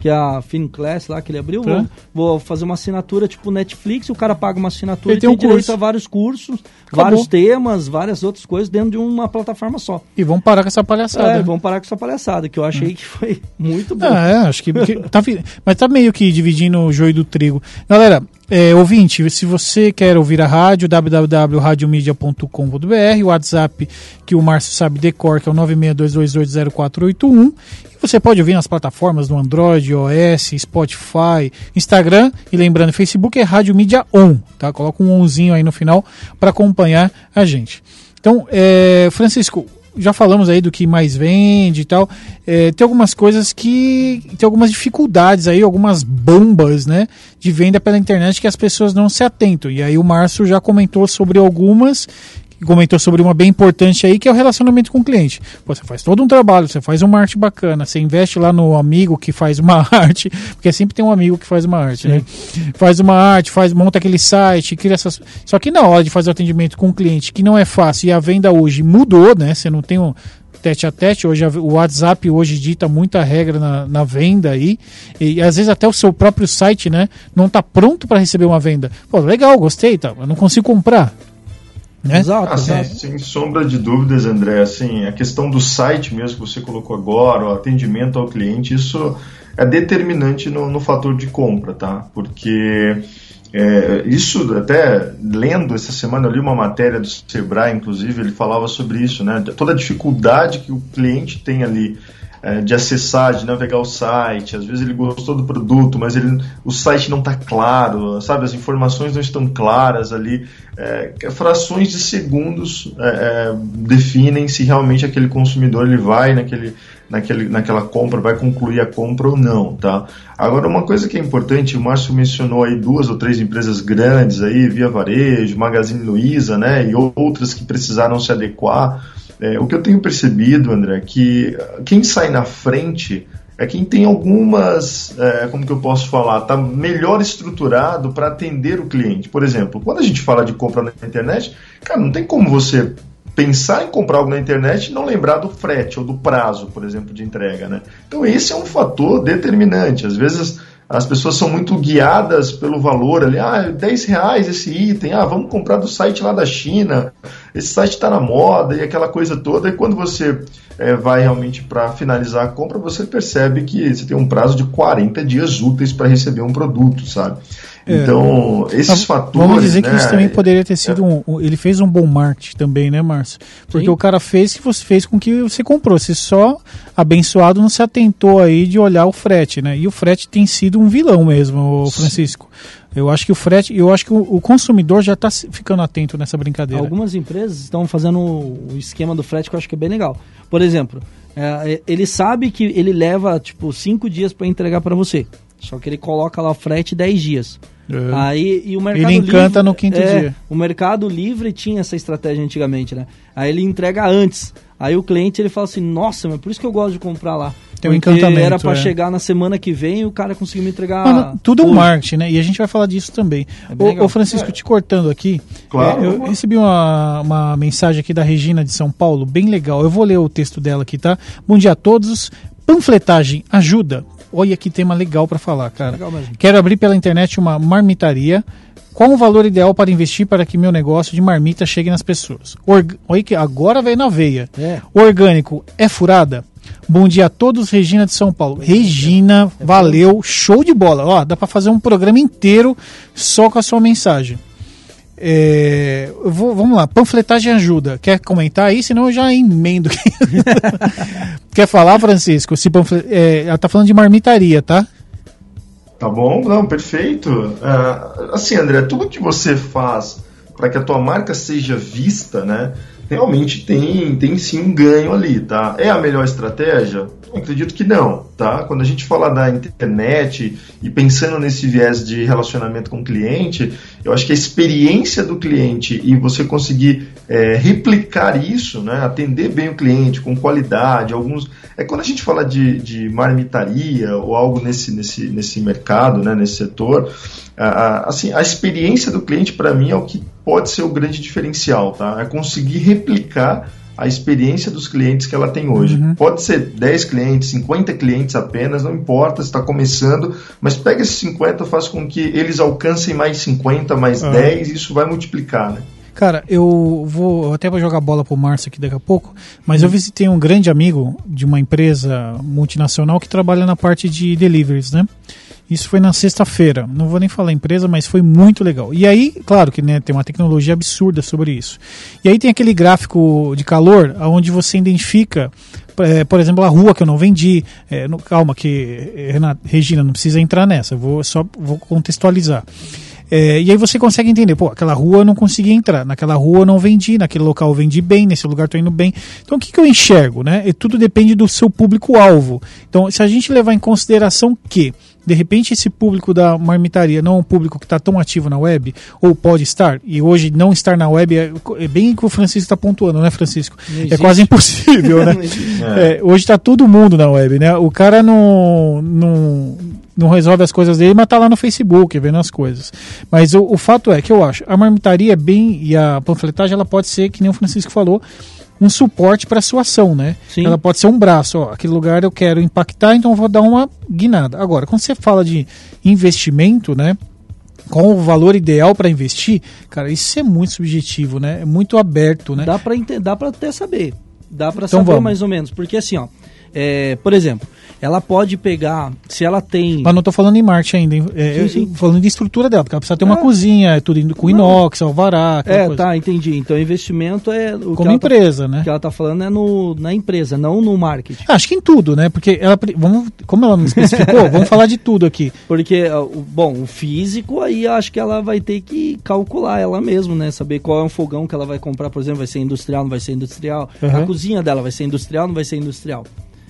Speaker 3: que é a FinClass lá que ele abriu,
Speaker 2: Tá.
Speaker 3: vou, vou fazer uma assinatura tipo Netflix, o cara paga uma assinatura
Speaker 2: Ele
Speaker 3: e
Speaker 2: tem
Speaker 3: tem,
Speaker 2: um
Speaker 3: direito
Speaker 2: curso.
Speaker 3: a vários cursos,
Speaker 2: Acabou.
Speaker 3: vários temas, várias outras coisas dentro de uma plataforma só.
Speaker 2: E vamos parar com essa palhaçada.
Speaker 3: É, vamos parar com essa palhaçada, que eu achei que foi muito bom.
Speaker 2: Ah, é, acho que. que tá, mas tá meio que dividindo o joio do trigo. Galera, é, ouvinte, se você quer ouvir a rádio, www.radiomedia.com.br, o WhatsApp que o Márcio sabe decor, que é o 962220481. E você pode ouvir nas plataformas do Android, iOS, Spotify, Instagram e lembrando, Facebook é Rádio Mídia On, tá? Coloca um onzinho aí no final para acompanhar a gente. Então, é, Francisco, já falamos aí do que mais vende e tal. É, tem algumas coisas que. Tem algumas dificuldades aí, algumas bombas, né? De venda pela internet que as pessoas não se atentam. E aí o Márcio já comentou sobre algumas. Comentou sobre uma bem importante aí, que é o relacionamento com o cliente. Pô, você faz todo um trabalho, você faz uma arte bacana, você investe lá no amigo que faz uma arte, porque sempre tem um amigo que faz uma arte, né? Faz uma arte, faz, monta aquele site, cria essas. Só que na hora de fazer o atendimento com o cliente, que não é fácil, e a venda hoje mudou, né? Você não tem um tete a tete, hoje o WhatsApp hoje dita muita regra na, na venda aí, e às vezes até o seu próprio site, né, não está pronto para receber uma venda. Pô, legal, gostei, tá, eu não consigo comprar. Né?
Speaker 3: Exato,
Speaker 4: sem,
Speaker 3: exato.
Speaker 4: sem sombra de dúvidas, André, assim, a questão do site mesmo que você colocou agora, o atendimento ao cliente, isso é determinante no, no fator de compra, tá? Porque é, isso, até lendo essa semana, eu li uma matéria do Sebrae, inclusive, ele falava sobre isso, né? Toda a dificuldade que o cliente tem ali é, de acessar, de navegar o site. Às vezes ele gostou do produto, mas ele, o site não está claro, sabe? As informações não estão claras ali. É, frações de segundos é, é, definem se realmente aquele consumidor ele vai naquele, naquele, naquela compra, vai concluir a compra ou não, tá? Agora, uma coisa que é importante, o Márcio mencionou aí duas ou três empresas grandes aí, Via Varejo, Magazine Luiza, né? E outras que precisaram se adequar. É, o que eu tenho percebido, André, é que quem sai na frente é quem tem algumas, é, como que eu posso falar, tá melhor estruturado para atender o cliente. Por exemplo, quando a gente fala de compra na internet, cara, não tem como você pensar em comprar algo na internet e não lembrar do frete ou do prazo, por exemplo, de entrega, né? Então esse é um fator determinante. Às vezes as pessoas são muito guiadas pelo valor ali, ah, 10 reais esse item, ah, vamos comprar do site lá da China, esse site está na moda e aquela coisa toda, e quando você é, vai realmente para finalizar a compra, você percebe que você tem um prazo de 40 dias úteis para receber um produto, sabe? É. Então, esses fatores.
Speaker 2: Vamos dizer né, que isso também poderia ter sido é. um. Ele fez um bom marketing também, né, Márcio? Porque Sim. o cara fez que você fez com que você comprou. Você só, abençoado, não se atentou aí de olhar o frete, né? E o frete tem sido um vilão mesmo, Francisco. Eu acho que o frete, eu acho que o, o consumidor já está ficando atento nessa brincadeira.
Speaker 3: Algumas empresas estão fazendo o esquema do frete que eu acho que é bem legal. Por exemplo, é, ele sabe que ele leva tipo cinco dias para entregar para você. Só que ele coloca lá o frete 10 dias. É. Aí, e o mercado
Speaker 2: ele encanta
Speaker 3: livre,
Speaker 2: no quinto é, dia.
Speaker 3: O Mercado Livre tinha essa estratégia antigamente, né? Aí ele entrega antes. Aí o cliente ele fala assim: Nossa, mas por isso que eu gosto de comprar lá.
Speaker 2: Tem um encantamento.
Speaker 3: Era para
Speaker 2: é.
Speaker 3: chegar na semana que vem e o cara conseguiu me entregar.
Speaker 2: Mano, tudo é um marketing, né? E a gente vai falar disso também. É ô, ô, Francisco, é. te cortando aqui. Claro. É, eu recebi uma, uma mensagem aqui da Regina de São Paulo, bem legal. Eu vou ler o texto dela aqui, tá? Bom dia a todos. Panfletagem ajuda Olha que tema legal para falar, cara. Legal Quero abrir pela internet uma marmitaria. Qual o valor ideal para investir para que meu negócio de marmita chegue nas pessoas? Org... Olha que agora veio na veia. É. Orgânico é furada? Bom dia a todos, Regina de São Paulo. Regina, é valeu, show de bola. Ó, dá para fazer um programa inteiro só com a sua mensagem. É, vou, vamos lá, panfletagem ajuda. Quer comentar aí? Senão eu já emendo. Quer falar, Francisco? Se panflet... é, ela tá falando de marmitaria, tá?
Speaker 4: Tá bom, não, perfeito. Uh, assim, André, tudo que você faz para que a tua marca seja vista, né? Realmente tem, tem sim um ganho ali, tá? É a melhor estratégia? Eu acredito que não, tá? Quando a gente fala da internet e pensando nesse viés de relacionamento com o cliente, eu acho que a experiência do cliente e você conseguir é, replicar isso, né, atender bem o cliente com qualidade, alguns. É quando a gente fala de, de marmitaria ou algo nesse, nesse, nesse mercado, né, nesse setor, a, a, assim, a experiência do cliente para mim é o que pode ser o grande diferencial, tá? É conseguir replicar a experiência dos clientes que ela tem hoje. Uhum. Pode ser 10 clientes, 50 clientes apenas, não importa se está começando, mas pega esses 50 faz com que eles alcancem mais 50, mais uhum. 10, e isso vai multiplicar, né?
Speaker 2: Cara, eu vou até vou jogar bola pro Márcio aqui daqui a pouco, mas eu visitei um grande amigo de uma empresa multinacional que trabalha na parte de deliveries, né? Isso foi na sexta-feira. Não vou nem falar empresa, mas foi muito legal. E aí, claro que né, tem uma tecnologia absurda sobre isso. E aí tem aquele gráfico de calor, onde você identifica, é, por exemplo, a rua que eu não vendi. É, no, calma, que eh, Renata, Regina não precisa entrar nessa. Vou só vou contextualizar. É, e aí você consegue entender, pô, aquela rua eu não consegui entrar, naquela rua eu não vendi, naquele local eu vendi bem, nesse lugar estou indo bem. Então o que, que eu enxergo, né? E tudo depende do seu público-alvo. Então, se a gente levar em consideração que de repente esse público da marmitaria não é um público que está tão ativo na web, ou pode estar, e hoje não estar na web é, é bem o que o Francisco está pontuando, né, Francisco? É quase impossível, né? é, hoje está todo mundo na web, né? O cara não, não, não resolve as coisas dele, mas está lá no Facebook vendo as coisas. Mas o, o fato é que eu acho, a marmitaria é bem, e a panfletagem ela pode ser, que nem o Francisco falou, um suporte para a sua ação, né? Sim. Ela pode ser um braço, ó, aquele lugar eu quero impactar, então eu vou dar uma guinada. Agora, quando você fala de investimento, né? Qual o valor ideal para investir? Cara, isso é muito subjetivo, né? É muito aberto, né?
Speaker 3: Dá para dá para até saber. Dá para então saber vamos. mais ou menos, porque assim, ó, é, por exemplo, ela pode pegar, se ela tem.
Speaker 2: Mas não estou falando em Marte ainda, é, sim, sim. falando de estrutura dela, porque ela precisa ter é. uma cozinha, é tudo com inox, alvará.
Speaker 3: É, coisa. tá, entendi. Então investimento é.
Speaker 2: O Como tá empresa,
Speaker 3: tá,
Speaker 2: né?
Speaker 3: O que ela está falando é no, na empresa, não no marketing.
Speaker 2: Acho que em tudo, né? Porque ela. Vamos, como ela não especificou, vamos falar de tudo aqui.
Speaker 3: Porque, bom, o físico aí acho que ela vai ter que calcular ela mesma, né? Saber qual é um fogão que ela vai comprar, por exemplo, vai ser industrial, não vai ser industrial. Uhum. A cozinha dela vai ser industrial, não vai ser industrial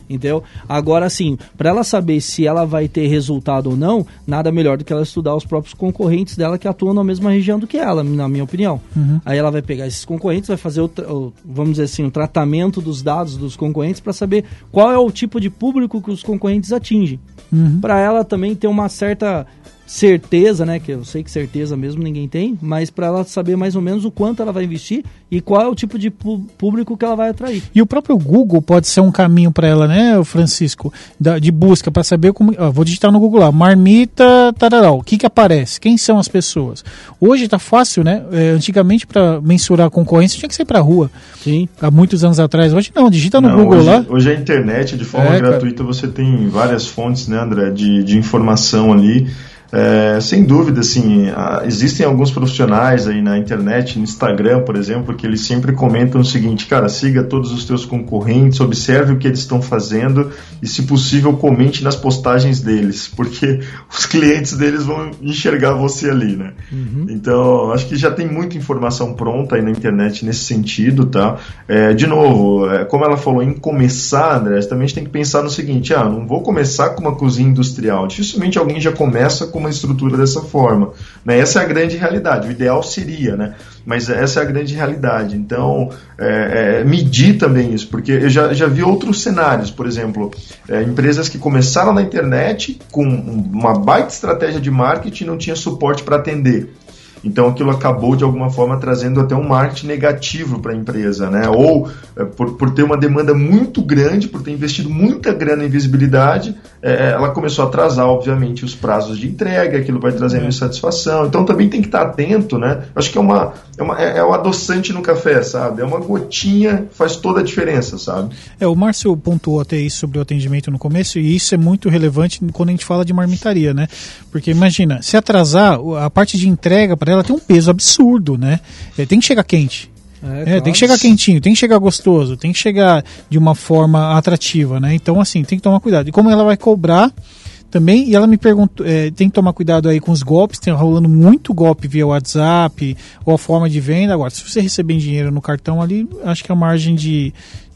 Speaker 3: entendeu? Agora, assim, para ela saber se ela vai ter resultado ou não, nada melhor do que ela estudar os próprios concorrentes dela que atuam na mesma região do que ela, na minha opinião. Uhum. Aí ela vai pegar esses concorrentes, vai fazer, o, o, vamos dizer assim, o tratamento dos dados dos concorrentes para saber qual é o tipo de público que os concorrentes atingem. Uhum. Para ela também ter uma certa certeza, né? Que eu sei que certeza mesmo ninguém tem, mas para ela saber mais ou menos o quanto ela vai investir e qual é o tipo de público que ela vai atrair.
Speaker 2: E o próprio Google pode ser um caminho para ela, né, Francisco, de busca para saber como. Ó, vou digitar no Google lá, marmita tararau. O que que aparece? Quem são as pessoas? Hoje está fácil, né? É, antigamente para mensurar a concorrência tinha que ser para rua.
Speaker 3: Sim.
Speaker 2: Há muitos anos atrás. Hoje não, digita no não, Google
Speaker 4: hoje,
Speaker 2: lá.
Speaker 4: Hoje a internet de forma é, gratuita cara. você tem várias fontes, né, André, de, de informação ali. É, sem dúvida, assim, existem alguns profissionais aí na internet, no Instagram, por exemplo, que eles sempre comentam o seguinte, cara, siga todos os teus concorrentes, observe o que eles estão fazendo e, se possível, comente nas postagens deles, porque os clientes deles vão enxergar você ali, né? Uhum. Então, acho que já tem muita informação pronta aí na internet nesse sentido, tá? É, de novo, é, como ela falou em começar, André, também a gente tem que pensar no seguinte, ah, não vou começar com uma cozinha industrial, dificilmente alguém já começa com com uma estrutura dessa forma. Né? Essa é a grande realidade. O ideal seria, né? mas essa é a grande realidade. Então, é, é, medir também isso, porque eu já, já vi outros cenários, por exemplo, é, empresas que começaram na internet com uma baita estratégia de marketing não tinha suporte para atender. Então aquilo acabou de alguma forma trazendo até um marketing negativo para a empresa, né? Ou é, por, por ter uma demanda muito grande, por ter investido muita grana em visibilidade, é, ela começou a atrasar, obviamente, os prazos de entrega, aquilo vai trazendo é. insatisfação. Então também tem que estar atento, né? Acho que é uma, é uma é, é um adoçante no café, sabe? É uma gotinha faz toda a diferença, sabe?
Speaker 2: É, o Márcio pontuou até isso sobre o atendimento no começo, e isso é muito relevante quando a gente fala de marmitaria, né? Porque imagina, se atrasar, a parte de entrega para ela tem um peso absurdo, né? É, tem que chegar quente. É, é, claro. Tem que chegar quentinho, tem que chegar gostoso, tem que chegar de uma forma atrativa, né? Então, assim, tem que tomar cuidado. E como ela vai cobrar também, e ela me perguntou, é, tem que tomar cuidado aí com os golpes, tem rolando muito golpe via WhatsApp ou a forma de venda. Agora, se você receber dinheiro no cartão ali, acho que a margem de,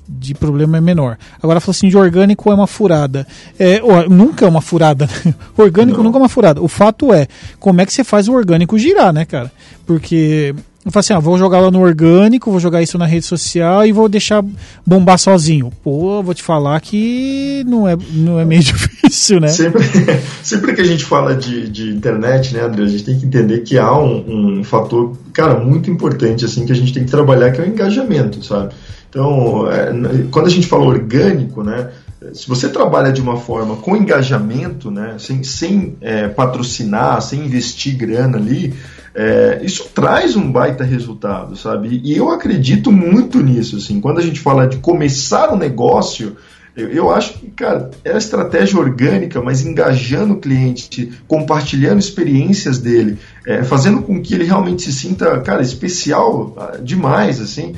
Speaker 2: de problema é menor. Agora falou assim, de orgânico é uma furada. É, nunca é uma furada. orgânico Não. nunca é uma furada. O fato é, como é que você faz o orgânico girar, né, cara? Porque eu falo assim, ah, vou jogar lá no orgânico, vou jogar isso na rede social e vou deixar bombar sozinho. Pô, vou te falar que não é, não é meio difícil, né?
Speaker 4: Sempre, sempre que a gente fala de, de internet, né, André, a gente tem que entender que há um, um fator, cara, muito importante, assim, que a gente tem que trabalhar, que é o engajamento, sabe? Então, é, quando a gente fala orgânico, né, se você trabalha de uma forma com engajamento, né, sem, sem é, patrocinar, sem investir grana ali, é, isso traz um baita resultado, sabe? E eu acredito muito nisso. Assim, quando a gente fala de começar um negócio, eu, eu, acho que, cara, é a estratégia orgânica, mas engajando o cliente, compartilhando experiências dele, é, fazendo com que ele realmente se sinta, cara, especial ah, demais, assim.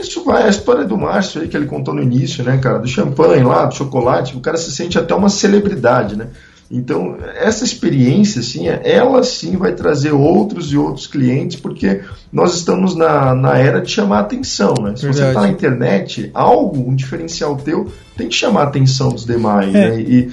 Speaker 4: Isso vai, a história do Márcio aí que ele contou no início, né, cara, do champanhe lá, do chocolate, o cara se sente até uma celebridade, né? Então, essa experiência, assim, ela sim vai trazer outros e outros clientes, porque nós estamos na, na era de chamar atenção, né? Se Verdade. você está na internet, algo, um diferencial teu, tem que chamar a atenção dos demais, é. né? E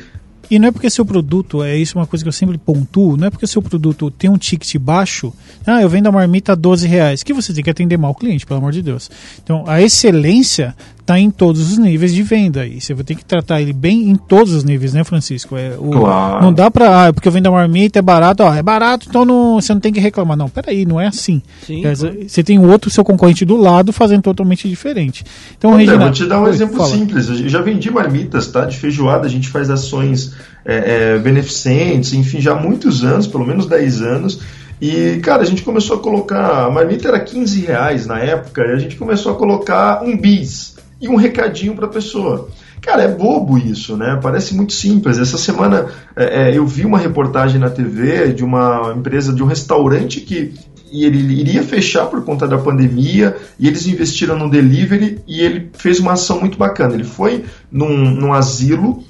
Speaker 2: e não é porque seu produto, é isso uma coisa que eu sempre pontuo, não é porque seu produto tem um ticket baixo, ah, eu vendo a marmita a 12 reais, que você tem que atender mal o cliente, pelo amor de Deus. Então, a excelência está em todos os níveis de venda e você vai ter que tratar ele bem em todos os níveis, né, Francisco? É, o, claro. Não dá para, ah, porque eu vendo a marmita, é barato, ó, é barato, então não, você não tem que reclamar. Não, peraí, não é assim. Sim, é, Você tem outro seu concorrente do lado fazendo totalmente diferente. Então,
Speaker 4: André, Regina, vou te dar um Oi, exemplo fala. simples. Eu já vendi marmitas, tá? De feijoada, a gente faz ações é, é, beneficentes, enfim, já há muitos anos, pelo menos 10 anos. E, cara, a gente começou a colocar. A marmita era 15 reais na época, e a gente começou a colocar um bis e um recadinho para a pessoa. Cara, é bobo isso, né? Parece muito simples. Essa semana é, é, eu vi uma reportagem na TV de uma empresa, de um restaurante que e ele iria fechar por conta da pandemia e eles investiram no delivery e ele fez uma ação muito bacana. Ele foi num, num asilo,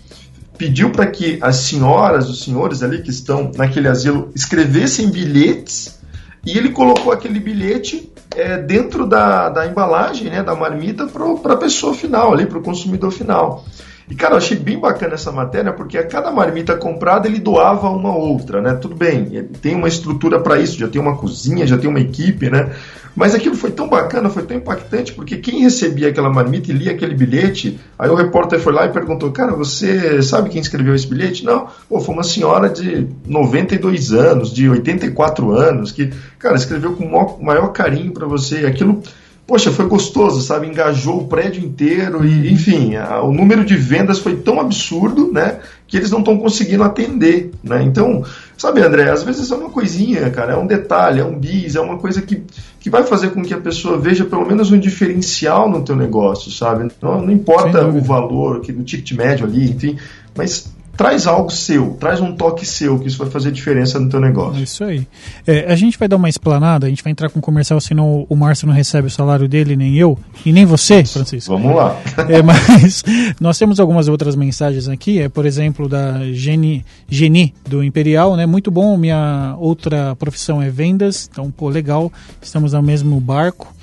Speaker 4: pediu para que as senhoras, os senhores ali que estão naquele asilo escrevessem bilhetes e ele colocou aquele bilhete é, dentro da, da embalagem, né, da marmita, para a pessoa final, para o consumidor final. E, cara, eu achei bem bacana essa matéria, porque a cada marmita comprada ele doava uma outra, né? Tudo bem, tem uma estrutura para isso, já tem uma cozinha, já tem uma equipe, né? Mas aquilo foi tão bacana, foi tão impactante, porque quem recebia aquela marmita e lia aquele bilhete, aí o repórter foi lá e perguntou: Cara, você sabe quem escreveu esse bilhete? Não, pô, foi uma senhora de 92 anos, de 84 anos, que, cara, escreveu com o maior carinho para você. Aquilo poxa, foi gostoso, sabe? Engajou o prédio inteiro e, enfim, a, o número de vendas foi tão absurdo, né? Que eles não estão conseguindo atender, né? Então, sabe, André, às vezes é uma coisinha, cara, é um detalhe, é um bis, é uma coisa que, que vai fazer com que a pessoa veja pelo menos um diferencial no teu negócio, sabe? Não, não importa o valor, que, o ticket médio ali, enfim, mas traz algo seu, traz um toque seu, que isso vai fazer diferença no teu negócio.
Speaker 2: É isso aí. É, a gente vai dar uma explanada, a gente vai entrar com um comercial, senão o Márcio não recebe o salário dele, nem eu, e nem você, Francisco.
Speaker 4: Vamos lá.
Speaker 2: É, mas nós temos algumas outras mensagens aqui, é, por exemplo, da Geni, Geni do Imperial, né? Muito bom, minha outra profissão é vendas, então, pô, legal, estamos no mesmo barco.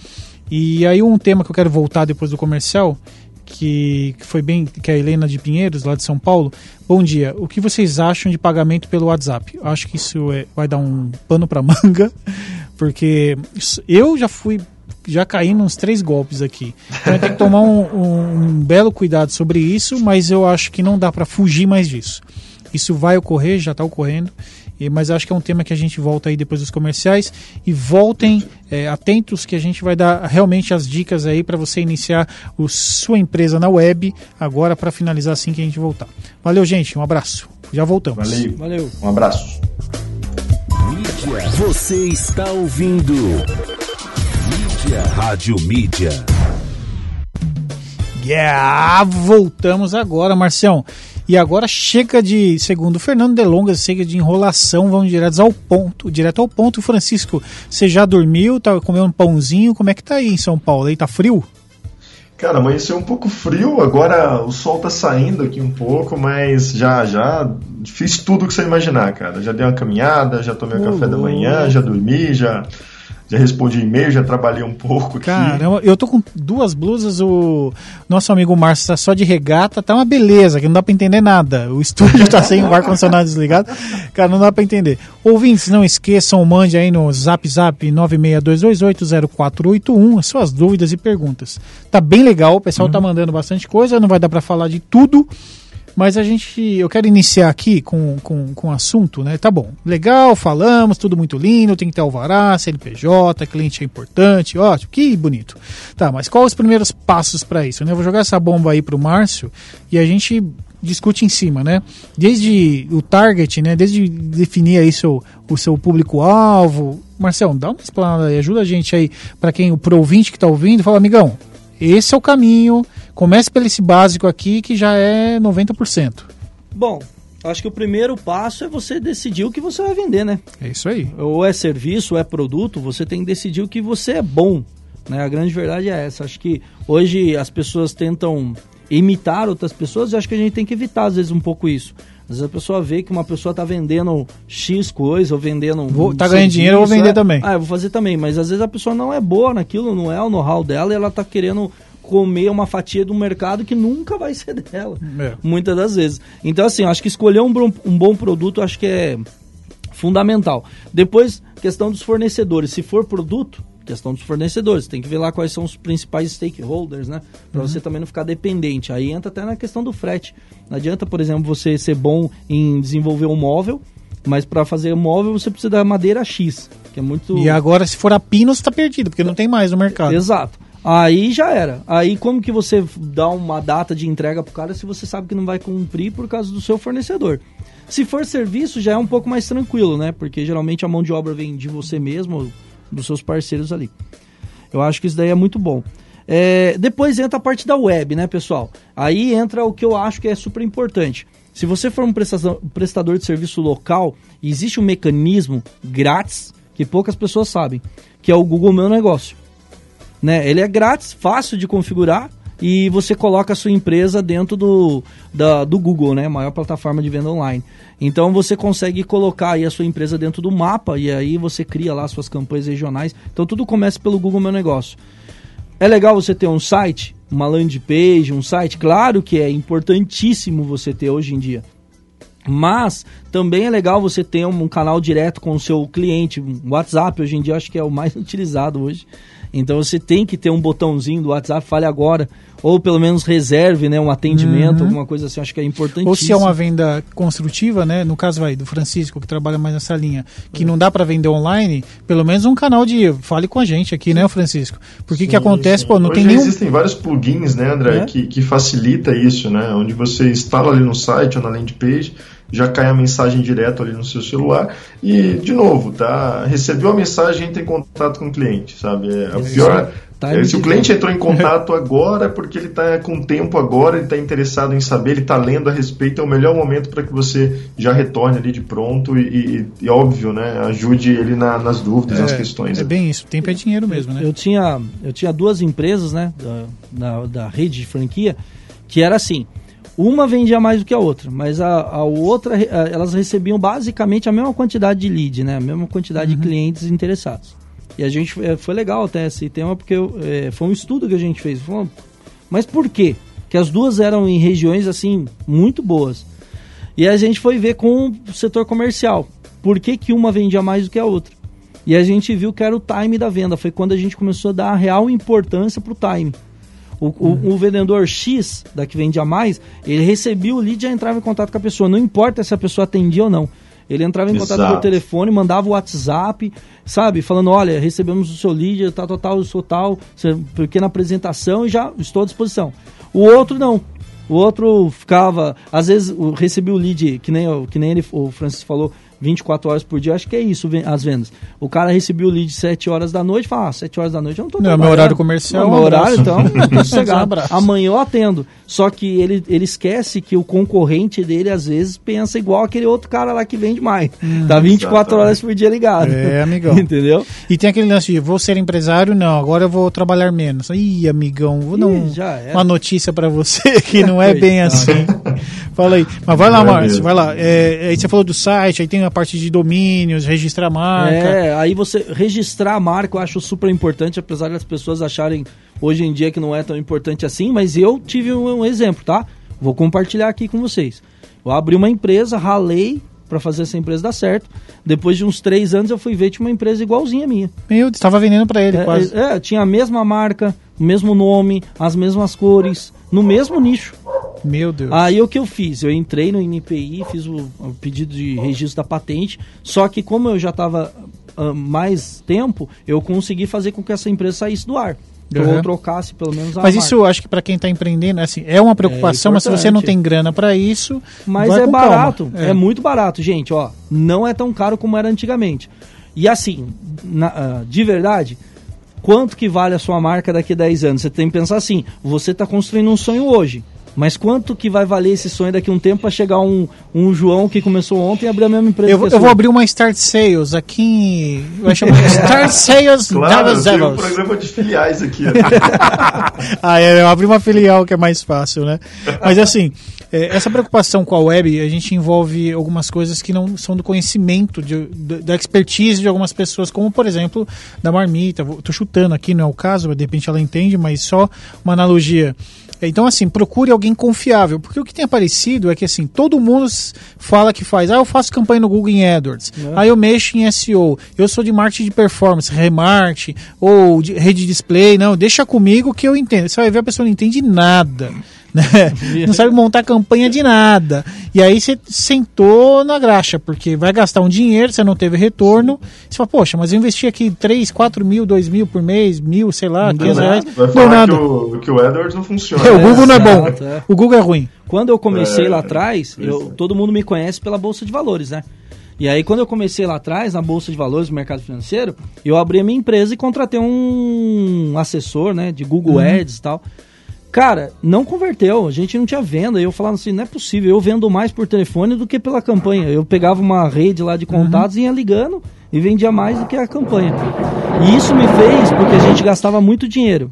Speaker 2: E aí um tema que eu quero voltar depois do comercial que, que foi bem, que é a Helena de Pinheiros, lá de São Paulo. Bom dia. O que vocês acham de pagamento pelo WhatsApp? Acho que isso é, vai dar um pano para manga, porque eu já fui já caí nos três golpes aqui. Então tem que tomar um, um, um, belo cuidado sobre isso, mas eu acho que não dá para fugir mais disso. Isso vai ocorrer, já está ocorrendo. E, mas acho que é um tema que a gente volta aí depois dos comerciais. E voltem é, atentos que a gente vai dar realmente as dicas aí para você iniciar o, sua empresa na web agora para finalizar assim que a gente voltar. Valeu, gente. Um abraço. Já voltamos.
Speaker 4: Valeu. Valeu. Um abraço.
Speaker 1: Mídia. Você está ouvindo. Mídia. Rádio Mídia.
Speaker 2: Yeah! Voltamos agora, Marcião. E agora chega de, segundo Fernando Delongas, chega de enrolação, vamos direto ao ponto, direto ao ponto. Francisco, você já dormiu, tá comendo um pãozinho, como é que tá aí em São Paulo? Aí tá frio?
Speaker 4: Cara, amanheceu um pouco frio, agora o sol tá saindo aqui um pouco, mas já, já fiz tudo que você imaginar, cara. Já dei uma caminhada, já tomei o café da manhã, já dormi, já já respondi e-mail, já trabalhei um pouco aqui.
Speaker 2: Caramba, eu tô com duas blusas, o nosso amigo Márcio tá só de regata, tá uma beleza, que não dá pra entender nada. O estúdio tá sem o ar-condicionado desligado, cara, não dá pra entender. Ouvintes, não esqueçam, mande aí no zap zap 962280481 as suas dúvidas e perguntas. Tá bem legal, o pessoal tá uhum. tá mandando bastante coisa, não vai dar para falar de tudo, mas a gente, eu quero iniciar aqui com, com, com um assunto, né? Tá bom, legal, falamos, tudo muito lindo, tem que ter alvará, CNPJ, cliente é importante, ótimo, que bonito. Tá, mas quais os primeiros passos para isso? Né? Eu vou jogar essa bomba aí pro Márcio e a gente discute em cima, né? Desde o target, né? Desde definir aí seu, o seu público-alvo. Marcelo, dá uma explanada aí, ajuda a gente aí, para quem, pro ouvinte que tá ouvindo, fala, amigão, esse é o caminho, Comece pelo esse básico aqui que já é 90%.
Speaker 3: Bom, acho que o primeiro passo é você decidir o que você vai vender, né?
Speaker 2: É isso aí.
Speaker 3: Ou é serviço, ou é produto, você tem que decidir o que você é bom. Né? A grande verdade é essa. Acho que hoje as pessoas tentam imitar outras pessoas e acho que a gente tem que evitar às vezes um pouco isso. Às vezes a pessoa vê que uma pessoa está vendendo X coisa ou vendendo.
Speaker 2: Vou, tá ganhando dinheiro, eu vou vender
Speaker 3: é,
Speaker 2: também.
Speaker 3: Ah, eu vou fazer também. Mas às vezes a pessoa não é boa naquilo, não é o know-how dela e ela está querendo comer uma fatia do mercado que nunca vai ser dela, é. muitas das vezes. Então, assim, acho que escolher um, um bom produto acho que é fundamental. Depois, questão dos fornecedores. Se for produto, questão dos fornecedores. Tem que ver lá quais são os principais stakeholders, né? Para uhum. você também não ficar dependente. Aí entra até na questão do frete. Não adianta, por exemplo, você ser bom em desenvolver um móvel, mas para fazer o móvel você precisa da madeira X, que é muito.
Speaker 2: E agora, se for a pino, está perdido, porque não tem mais no mercado.
Speaker 3: Exato. Aí já era. Aí como que você dá uma data de entrega pro cara se você sabe que não vai cumprir por causa do seu fornecedor? Se for serviço, já é um pouco mais tranquilo, né? Porque geralmente a mão de obra vem de você mesmo, dos seus parceiros ali. Eu acho que isso daí é muito bom. É, depois entra a parte da web, né, pessoal? Aí entra o que eu acho que é super importante. Se você for um prestador de serviço local, existe um mecanismo grátis que poucas pessoas sabem, que é o Google Meu Negócio. Né? Ele é grátis, fácil de configurar e você coloca a sua empresa dentro do, da, do Google, né? Maior plataforma de venda online. Então você consegue colocar aí a sua empresa dentro do mapa e aí você cria lá suas campanhas regionais. Então tudo começa pelo Google Meu Negócio. é legal você ter um site, uma landing page, um site. Claro que é importantíssimo você ter hoje em dia. Mas também é legal você ter um, um canal direto com o seu cliente. Um WhatsApp hoje em dia acho que é o mais utilizado hoje. Então você tem que ter um botãozinho do WhatsApp, fale agora, ou pelo menos reserve, né, um atendimento, uhum. alguma coisa assim, acho que é importante.
Speaker 2: Ou se é uma venda construtiva, né, no caso vai do Francisco que trabalha mais nessa linha, que é. não dá para vender online, pelo menos um canal de fale com a gente aqui, né, Francisco? Porque que acontece, sim. pô, não
Speaker 4: Hoje
Speaker 2: tem nenhum
Speaker 4: existem vários plugins, né, André, é? que, que facilita isso, né, onde você instala ali no site ou na landing page já cai a mensagem direto ali no seu celular e de novo, tá? Recebeu a mensagem, entra em contato com o cliente, sabe? É, a pior tá é, se o cliente entrou em contato agora é porque ele está com tempo agora, ele está interessado em saber, ele está lendo a respeito, é o melhor momento para que você já retorne ali de pronto e, e, e óbvio, né? Ajude ele na, nas dúvidas, é, nas questões.
Speaker 2: É bem isso, tempo é dinheiro mesmo, né?
Speaker 3: Eu tinha, eu tinha duas empresas, né, da, da, da rede de franquia, que era assim, uma vendia mais do que a outra, mas a, a outra, elas recebiam basicamente a mesma quantidade de lead, né? A mesma quantidade uhum. de clientes interessados. E a gente, é, foi legal até esse tema, porque é, foi um estudo que a gente fez. Mas por quê? Que as duas eram em regiões, assim, muito boas. E a gente foi ver com o setor comercial. Por que, que uma vendia mais do que a outra? E a gente viu que era o time da venda. Foi quando a gente começou a dar a real importância para o time. O, uhum. o, vendedor X, da que vendia mais, ele recebia o lead e já entrava em contato com a pessoa. Não importa se a pessoa atendia ou não. Ele entrava em contato por telefone, mandava o WhatsApp, sabe? Falando, olha, recebemos o seu lead, tal, tal, tal, eu sou tal, pequena apresentação e já estou à disposição. O outro não. O outro ficava, às vezes recebia o lead, que nem, que nem ele, o Francisco falou, 24 horas por dia, acho que é isso as vendas. O cara recebeu o lead 7 horas da noite, fala, ah, 7 horas da noite eu não tô
Speaker 2: Não, é meu horário comercial.
Speaker 3: Não, é meu horário, então, um Amanhã eu atendo. Só que ele, ele esquece que o concorrente dele, às vezes, pensa igual aquele outro cara lá que vende mais. Hum, tá 24 exatamente. horas por dia ligado.
Speaker 2: É, amigão.
Speaker 3: Entendeu?
Speaker 2: E tem aquele lance de, vou ser empresário? Não, agora eu vou trabalhar menos. Ih, amigão, vou dar um, uma notícia para você que não é bem assim. Fala aí. Mas vai lá, é Márcio, vai lá. É, aí você falou do site, aí tem a parte de domínios, registrar marca.
Speaker 3: É, aí você registrar a marca eu acho super importante, apesar das pessoas acharem hoje em dia que não é tão importante assim, mas eu tive um, um exemplo, tá? Vou compartilhar aqui com vocês. Eu abri uma empresa, ralei para fazer essa empresa dar certo. Depois de uns três anos eu fui ver tinha uma empresa igualzinha a minha.
Speaker 2: Meu, estava vendendo para ele
Speaker 3: é,
Speaker 2: quase.
Speaker 3: É, tinha a mesma marca, o mesmo nome, as mesmas cores, no mesmo nicho.
Speaker 2: Meu Deus.
Speaker 3: Aí o que eu fiz? Eu entrei no INPI, fiz o, o pedido de registro da patente, só que como eu já estava uh, mais tempo, eu consegui fazer com que essa empresa saísse do ar. Uhum. Ou trocasse pelo menos a
Speaker 2: Mas marca. isso acho que para quem está empreendendo, assim, é uma preocupação, é mas se você não tem grana para isso.
Speaker 3: Mas é barato, é. é. muito barato, gente. Ó, não é tão caro como era antigamente. E assim, na, uh, de verdade, quanto que vale a sua marca daqui a 10 anos? Você tem que pensar assim: você está construindo um sonho hoje. Mas quanto que vai valer esse sonho daqui a um tempo para chegar um, um João que começou ontem e abrir a mesma empresa?
Speaker 2: Eu, eu vou abrir uma Start Sales aqui em. Vai chamar Start Sales
Speaker 4: claro, eu tenho um programa de filiais aqui.
Speaker 2: ah, é, eu abri uma filial que é mais fácil, né? Mas assim, é, essa preocupação com a web, a gente envolve algumas coisas que não são do conhecimento, de, da expertise de algumas pessoas, como por exemplo da marmita. Estou chutando aqui, não é o caso, de repente ela entende, mas só uma analogia. Então, assim, procure alguém confiável, porque o que tem aparecido é que, assim, todo mundo fala que faz, ah, eu faço campanha no Google em AdWords, é. aí eu mexo em SEO, eu sou de marketing de performance, remarketing, ou de rede display, não, deixa comigo que eu entendo. Você vai ver, a pessoa não entende nada né? Não sabe montar campanha de nada. E aí você sentou na graxa, porque vai gastar um dinheiro, você não teve retorno. Você fala, poxa, mas eu investi aqui 3, 4 mil, 2 mil por mês, mil, sei lá, não 500 reais.
Speaker 4: Vai falar nada. Que, o, que o AdWords não funciona.
Speaker 2: É, o Google não é bom. É. O Google é ruim.
Speaker 3: Quando eu comecei é, lá atrás, eu, todo mundo me conhece pela Bolsa de Valores, né? E aí, quando eu comecei lá atrás, na Bolsa de Valores do mercado financeiro, eu abri a minha empresa e contratei um assessor, né, de Google uhum. Ads e tal. Cara, não converteu, a gente não tinha venda. Eu falava assim, não é possível, eu vendo mais por telefone do que pela campanha. Eu pegava uma rede lá de contatos uhum. e ia ligando e vendia mais do que a campanha. E isso me fez porque a gente gastava muito dinheiro.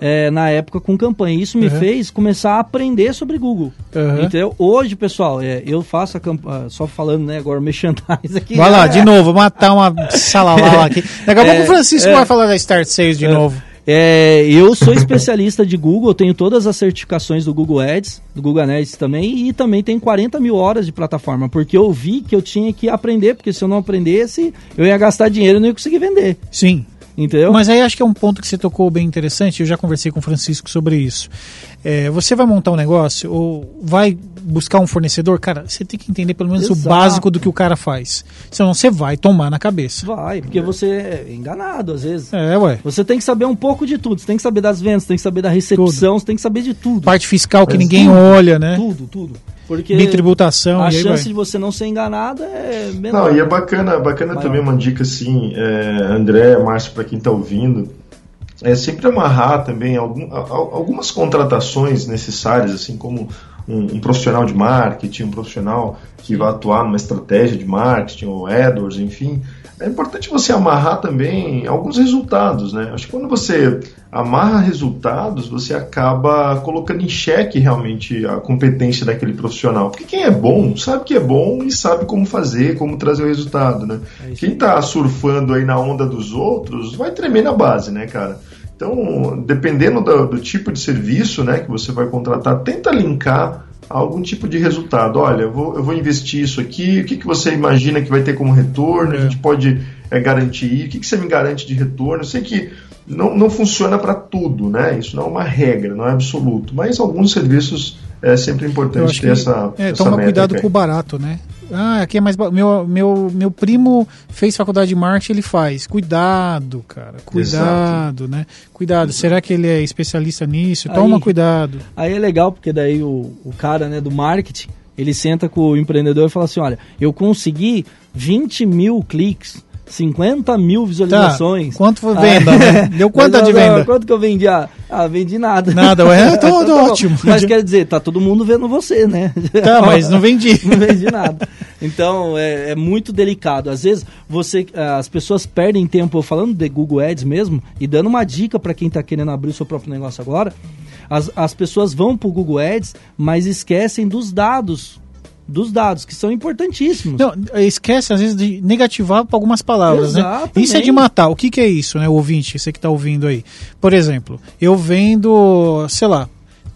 Speaker 3: É, na época com campanha. Isso me uhum. fez começar a aprender sobre Google. Uhum. Entendeu? Hoje, pessoal, é, eu faço a campanha. Só falando, né, agora merchandise aqui.
Speaker 2: Vai lá, de novo, matar uma salalala aqui. Daqui a pouco o é, Francisco é. vai falar da Start Sales de é. novo.
Speaker 3: É, eu sou especialista de Google, tenho todas as certificações do Google Ads, do Google Ads também, e também tenho 40 mil horas de plataforma, porque eu vi que eu tinha que aprender, porque se eu não aprendesse, eu ia gastar dinheiro e não ia conseguir vender.
Speaker 2: Sim.
Speaker 3: Entendeu?
Speaker 2: Mas aí acho que é um ponto que você tocou bem interessante, eu já conversei com o Francisco sobre isso. É, você vai montar um negócio ou vai buscar um fornecedor, cara, você tem que entender pelo menos
Speaker 3: Exato.
Speaker 2: o básico do que o cara faz. Senão você vai tomar na cabeça.
Speaker 3: Vai, porque você é enganado às vezes.
Speaker 2: É, ué.
Speaker 3: Você tem que saber um pouco de tudo. Você tem que saber das vendas, tem que saber da recepção, você tem que saber de tudo.
Speaker 2: Parte fiscal que
Speaker 4: Mas
Speaker 2: ninguém
Speaker 3: tudo,
Speaker 2: olha, né?
Speaker 3: Tudo, tudo. Porque
Speaker 2: Bem tributação,
Speaker 3: a
Speaker 2: e aí
Speaker 3: chance
Speaker 2: vai.
Speaker 3: de você não ser enganado é menor.
Speaker 4: Não, e é bacana, bacana
Speaker 3: Maior.
Speaker 4: também uma dica assim, é, André, Márcio, para quem está ouvindo, é sempre amarrar também algum, algumas contratações necessárias, assim como um, um profissional de marketing, um profissional que vai atuar numa estratégia de marketing, ou AdWords, enfim. É importante você amarrar também alguns resultados, né? Acho que quando você amarra resultados, você acaba colocando em xeque realmente a competência daquele profissional. Porque quem é bom, sabe que é bom e sabe como fazer, como trazer o resultado, né?
Speaker 3: É
Speaker 4: Quem tá surfando aí na onda dos outros vai tremer na base, né, cara? Então, dependendo do, do tipo de serviço né, que você vai contratar, tenta linkar a algum tipo de resultado. Olha, eu vou, eu vou investir isso aqui, o que, que você imagina que vai ter como retorno? A
Speaker 2: É.
Speaker 4: gente pode é, garantir, o que, que você me garante de retorno? Eu sei que não, não funciona para tudo, né? Isso não é uma regra, não é absoluto, mas alguns serviços é sempre
Speaker 2: Eu
Speaker 4: importante ter
Speaker 2: que
Speaker 4: essa.
Speaker 2: é,
Speaker 4: essa
Speaker 2: toma cuidado
Speaker 4: aí.
Speaker 2: com o barato, né? Ah, aqui é mais meu meu meu primo fez faculdade de marketing, ele faz. Cuidado, cara. Cuidado, né? Cuidado. Será que ele é especialista nisso? Toma
Speaker 3: Aí-
Speaker 2: cuidado.
Speaker 3: Aí é legal, porque daí o, o cara né, do marketing, ele senta com o empreendedor e fala assim, olha, eu consegui 20 mil cliques, 50 mil
Speaker 2: Tá.
Speaker 3: visualizações.
Speaker 2: Quanto foi venda, né? Deu quanto
Speaker 3: Mas,
Speaker 2: de
Speaker 3: não, não,
Speaker 2: venda?
Speaker 3: Quanto que eu vendi? Ah, ah vendi nada.
Speaker 2: Nada, ué, tô- tô
Speaker 3: Tá bom.
Speaker 2: ótimo.
Speaker 3: Mas quer dizer, tá todo mundo vendo você, né?
Speaker 2: Tá, mas não vendi.
Speaker 3: não vendi nada. Então é, é muito delicado. Às vezes você, as pessoas perdem tempo falando de Google Ads mesmo e dando uma dica para quem está querendo abrir o seu próprio negócio agora. As, as pessoas vão para o Google Ads, mas esquecem dos dados, dos dados que são importantíssimos.
Speaker 2: Não, esquece às vezes de negativar para algumas palavras, né? Isso é de matar. O que, que é isso, né, o ouvinte, você que está ouvindo aí? Por exemplo, eu vendo, sei lá,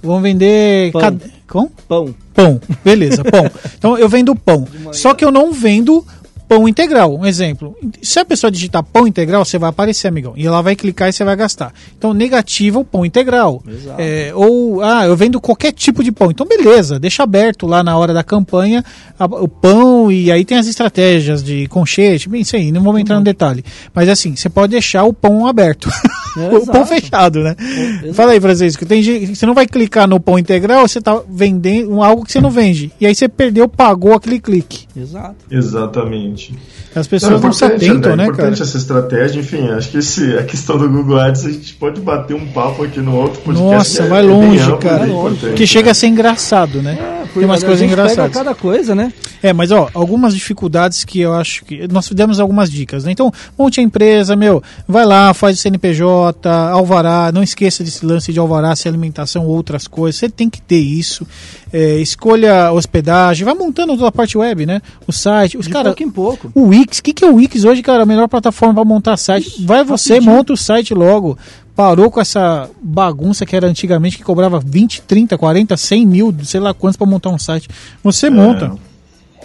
Speaker 2: vamos vender
Speaker 3: Pão.
Speaker 2: cad- com
Speaker 3: Pão.
Speaker 2: pão, beleza, pão. Então eu vendo pão. Só que eu não vendo pão integral. Um exemplo. Se a pessoa digitar pão integral, você vai aparecer, amigão. E ela vai clicar e você vai gastar. Então, negativa o pão integral. É, ou, ah, eu vendo qualquer tipo de pão. Então, beleza, deixa aberto lá na hora da campanha a- o pão e aí tem as estratégias de conchete, bem, isso aí, não vou entrar no detalhe. Mas assim, você pode deixar o pão aberto. o pão fechado, né?
Speaker 3: Exato.
Speaker 2: Fala aí, Francisco, tem gente, você não vai clicar no pão integral, você tá vendendo algo que você não vende. E aí você perdeu, pagou aquele clique.
Speaker 3: Exato.
Speaker 4: Exatamente.
Speaker 2: As pessoas não, se
Speaker 4: importante,
Speaker 2: atentam,
Speaker 4: André,
Speaker 2: né,
Speaker 4: importante
Speaker 2: cara?
Speaker 4: essa estratégia. Enfim, acho que esse, a questão do Google Ads a gente pode bater um papo aqui no outro podcast.
Speaker 2: Nossa,
Speaker 4: é-
Speaker 2: vai
Speaker 4: é
Speaker 2: longe,
Speaker 4: amplo,
Speaker 2: cara.
Speaker 4: bem importante,
Speaker 2: Que chega a ser engraçado, né?
Speaker 3: É,
Speaker 2: tem umas coisas engraçadas.
Speaker 3: Cada coisa, né?
Speaker 2: É, mas ó, algumas dificuldades que eu acho que. Nós demos algumas dicas, né? Então, monte a empresa, meu, vai lá, faz o CNPJ, alvará, não esqueça desse lance de alvará, se alimentação ou outras coisas. Você tem que ter isso. É, escolha hospedagem, vai montando toda a parte web, né? O site. Os
Speaker 3: De
Speaker 2: cara,
Speaker 3: pouco em pouco.
Speaker 2: o Wix, o que, que é o Wix hoje, cara? A melhor plataforma para montar site. Vai você,
Speaker 3: rapidinho.
Speaker 2: monta o site logo. Parou com essa bagunça que era antigamente que cobrava 20, 30, 40, 100 mil, sei lá quantos para montar um site. Você monta.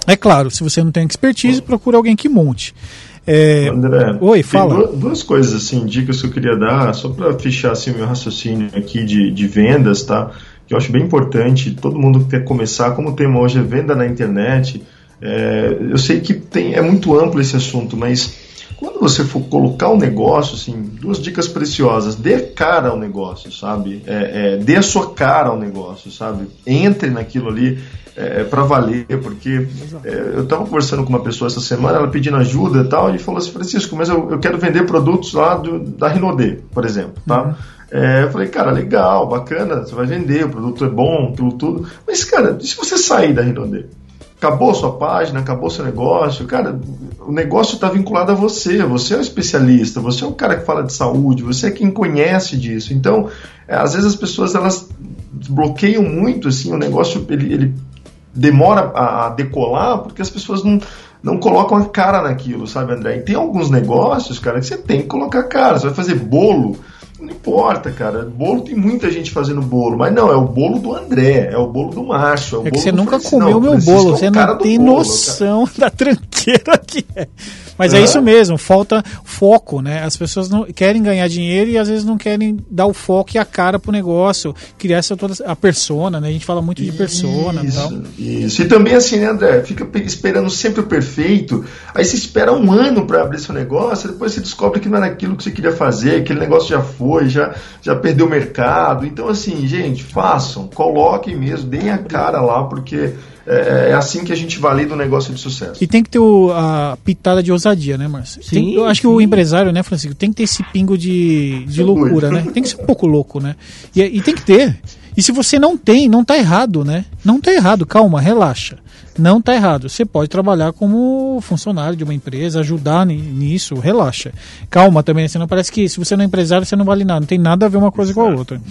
Speaker 2: É claro, se você não tem expertise, procura alguém que monte. É,
Speaker 4: André,
Speaker 2: Oi, fala.
Speaker 4: Duas, duas coisas assim, dicas que eu queria dar, só para fechar assim, o meu raciocínio aqui de, de vendas, tá? Que eu acho bem importante. Todo mundo que quer começar, como o tema hoje é venda na internet, é, eu sei que tem, é muito amplo esse assunto, mas quando você for colocar um negócio, assim, duas dicas preciosas. Dê cara ao negócio, sabe? É, é, dê a sua cara ao negócio, sabe? Entre naquilo ali é, para valer, porque é, eu estava conversando com uma pessoa essa semana, ela pedindo ajuda e tal, e falou assim, Francisco, mas eu, eu quero vender produtos lá do, da Rinodê, por exemplo, tá? É, eu falei, cara, legal, bacana, você vai vender, o produto é bom, aquilo tudo, mas, cara, e se você sair da Rinodê? acabou sua página, acabou seu negócio, cara, o negócio está vinculado a você, você é o especialista, você é o cara que fala de saúde, você é quem conhece disso. Então, é, às vezes as pessoas elas bloqueiam muito, assim, o negócio ele, ele demora a, decolar porque as pessoas não não colocam a cara naquilo, sabe, André? E tem alguns negócios, cara, que você tem que colocar a cara. Você vai fazer bolo, não importa, cara. Bolo tem muita gente fazendo bolo, mas não, é o bolo do André, é o bolo do Márcio. É,
Speaker 2: é que você nunca comeu não, meu bolo, você não tem bolo, noção cara. da tranqueira que é. Mas é. é. isso mesmo, falta foco, né? As pessoas não querem ganhar dinheiro e às vezes não querem dar o foco e a cara pro negócio, criar essa toda a persona, né? A gente fala muito de persona
Speaker 4: isso,
Speaker 2: e tal.
Speaker 4: Isso. E também assim, né, André? Fica esperando sempre o perfeito. Aí você espera um ano para abrir seu negócio, depois você descobre que não era aquilo que você queria fazer, aquele negócio já foi, já, já perdeu o mercado. Então, assim, gente, façam, coloquem mesmo, deem a cara lá, porque é, é, assim que a gente valida um negócio de sucesso.
Speaker 2: E tem que ter o, a pitada de ousadia, né, Márcio? Sim, tem, eu acho sim. que o empresário, né, Francisco, tem que ter esse pingo de, de loucura, né? Tem que ser um pouco louco, né? E, e tem que ter. E se você não tem, não tá errado, né? Não tá errado, calma, relaxa. Não tá errado. Você pode trabalhar como funcionário de uma empresa, ajudar nisso, relaxa. Calma também, você não parece que se você não é empresário, você não vale nada. Não tem nada a ver uma coisa com a outra.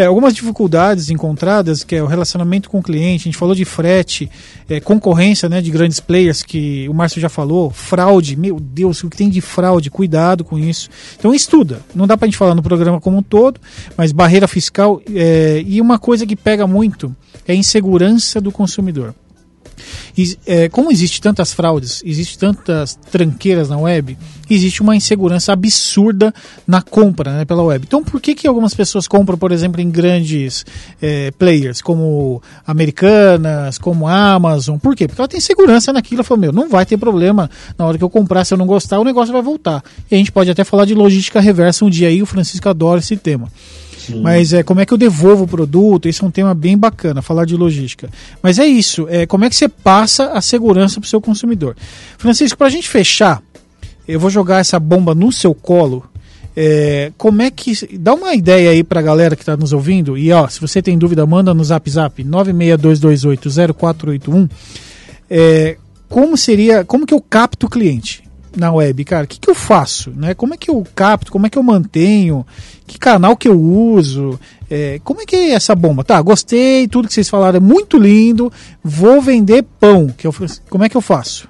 Speaker 2: É, algumas dificuldades encontradas, que é o relacionamento com o cliente, a gente falou de frete, é, concorrência né, de grandes players, que o Márcio já falou, fraude, meu Deus, o que tem de fraude, cuidado com isso. Então estuda, não dá para a gente falar no programa como um todo, mas barreira fiscal é, e uma coisa que pega muito é a insegurança do consumidor. E, é, como existe tantas fraudes, existe tantas tranqueiras na web, existe uma insegurança absurda na compra né, pela web. Então, por que, que algumas pessoas compram, por exemplo, em grandes é, players, como Americanas, como Amazon? Por quê? Porque ela tem segurança naquilo. Ela falou, meu, não vai ter problema na hora que eu comprar, se eu não gostar, o negócio vai voltar. E a gente pode até falar de logística reversa um dia aí, o Francisco adora esse tema. Mas é como é que eu devolvo o produto? Esse é um tema bem bacana, falar de logística. Mas é isso, é como é que você passa a segurança para o seu consumidor. Francisco, para a gente fechar, eu vou jogar essa bomba no seu colo. É, como é que. Dá uma ideia aí para a galera que está nos ouvindo. E ó, se você tem dúvida, manda no zap zap 962280481. É, como seria. Como que eu capto o cliente? Na web, cara, o que, que eu faço? Né? Como é que eu capto? Como é que eu mantenho? Que canal que eu uso? É, como é que é essa bomba? Tá, gostei, tudo que vocês falaram é muito lindo, vou vender pão. Que eu, como é que eu faço?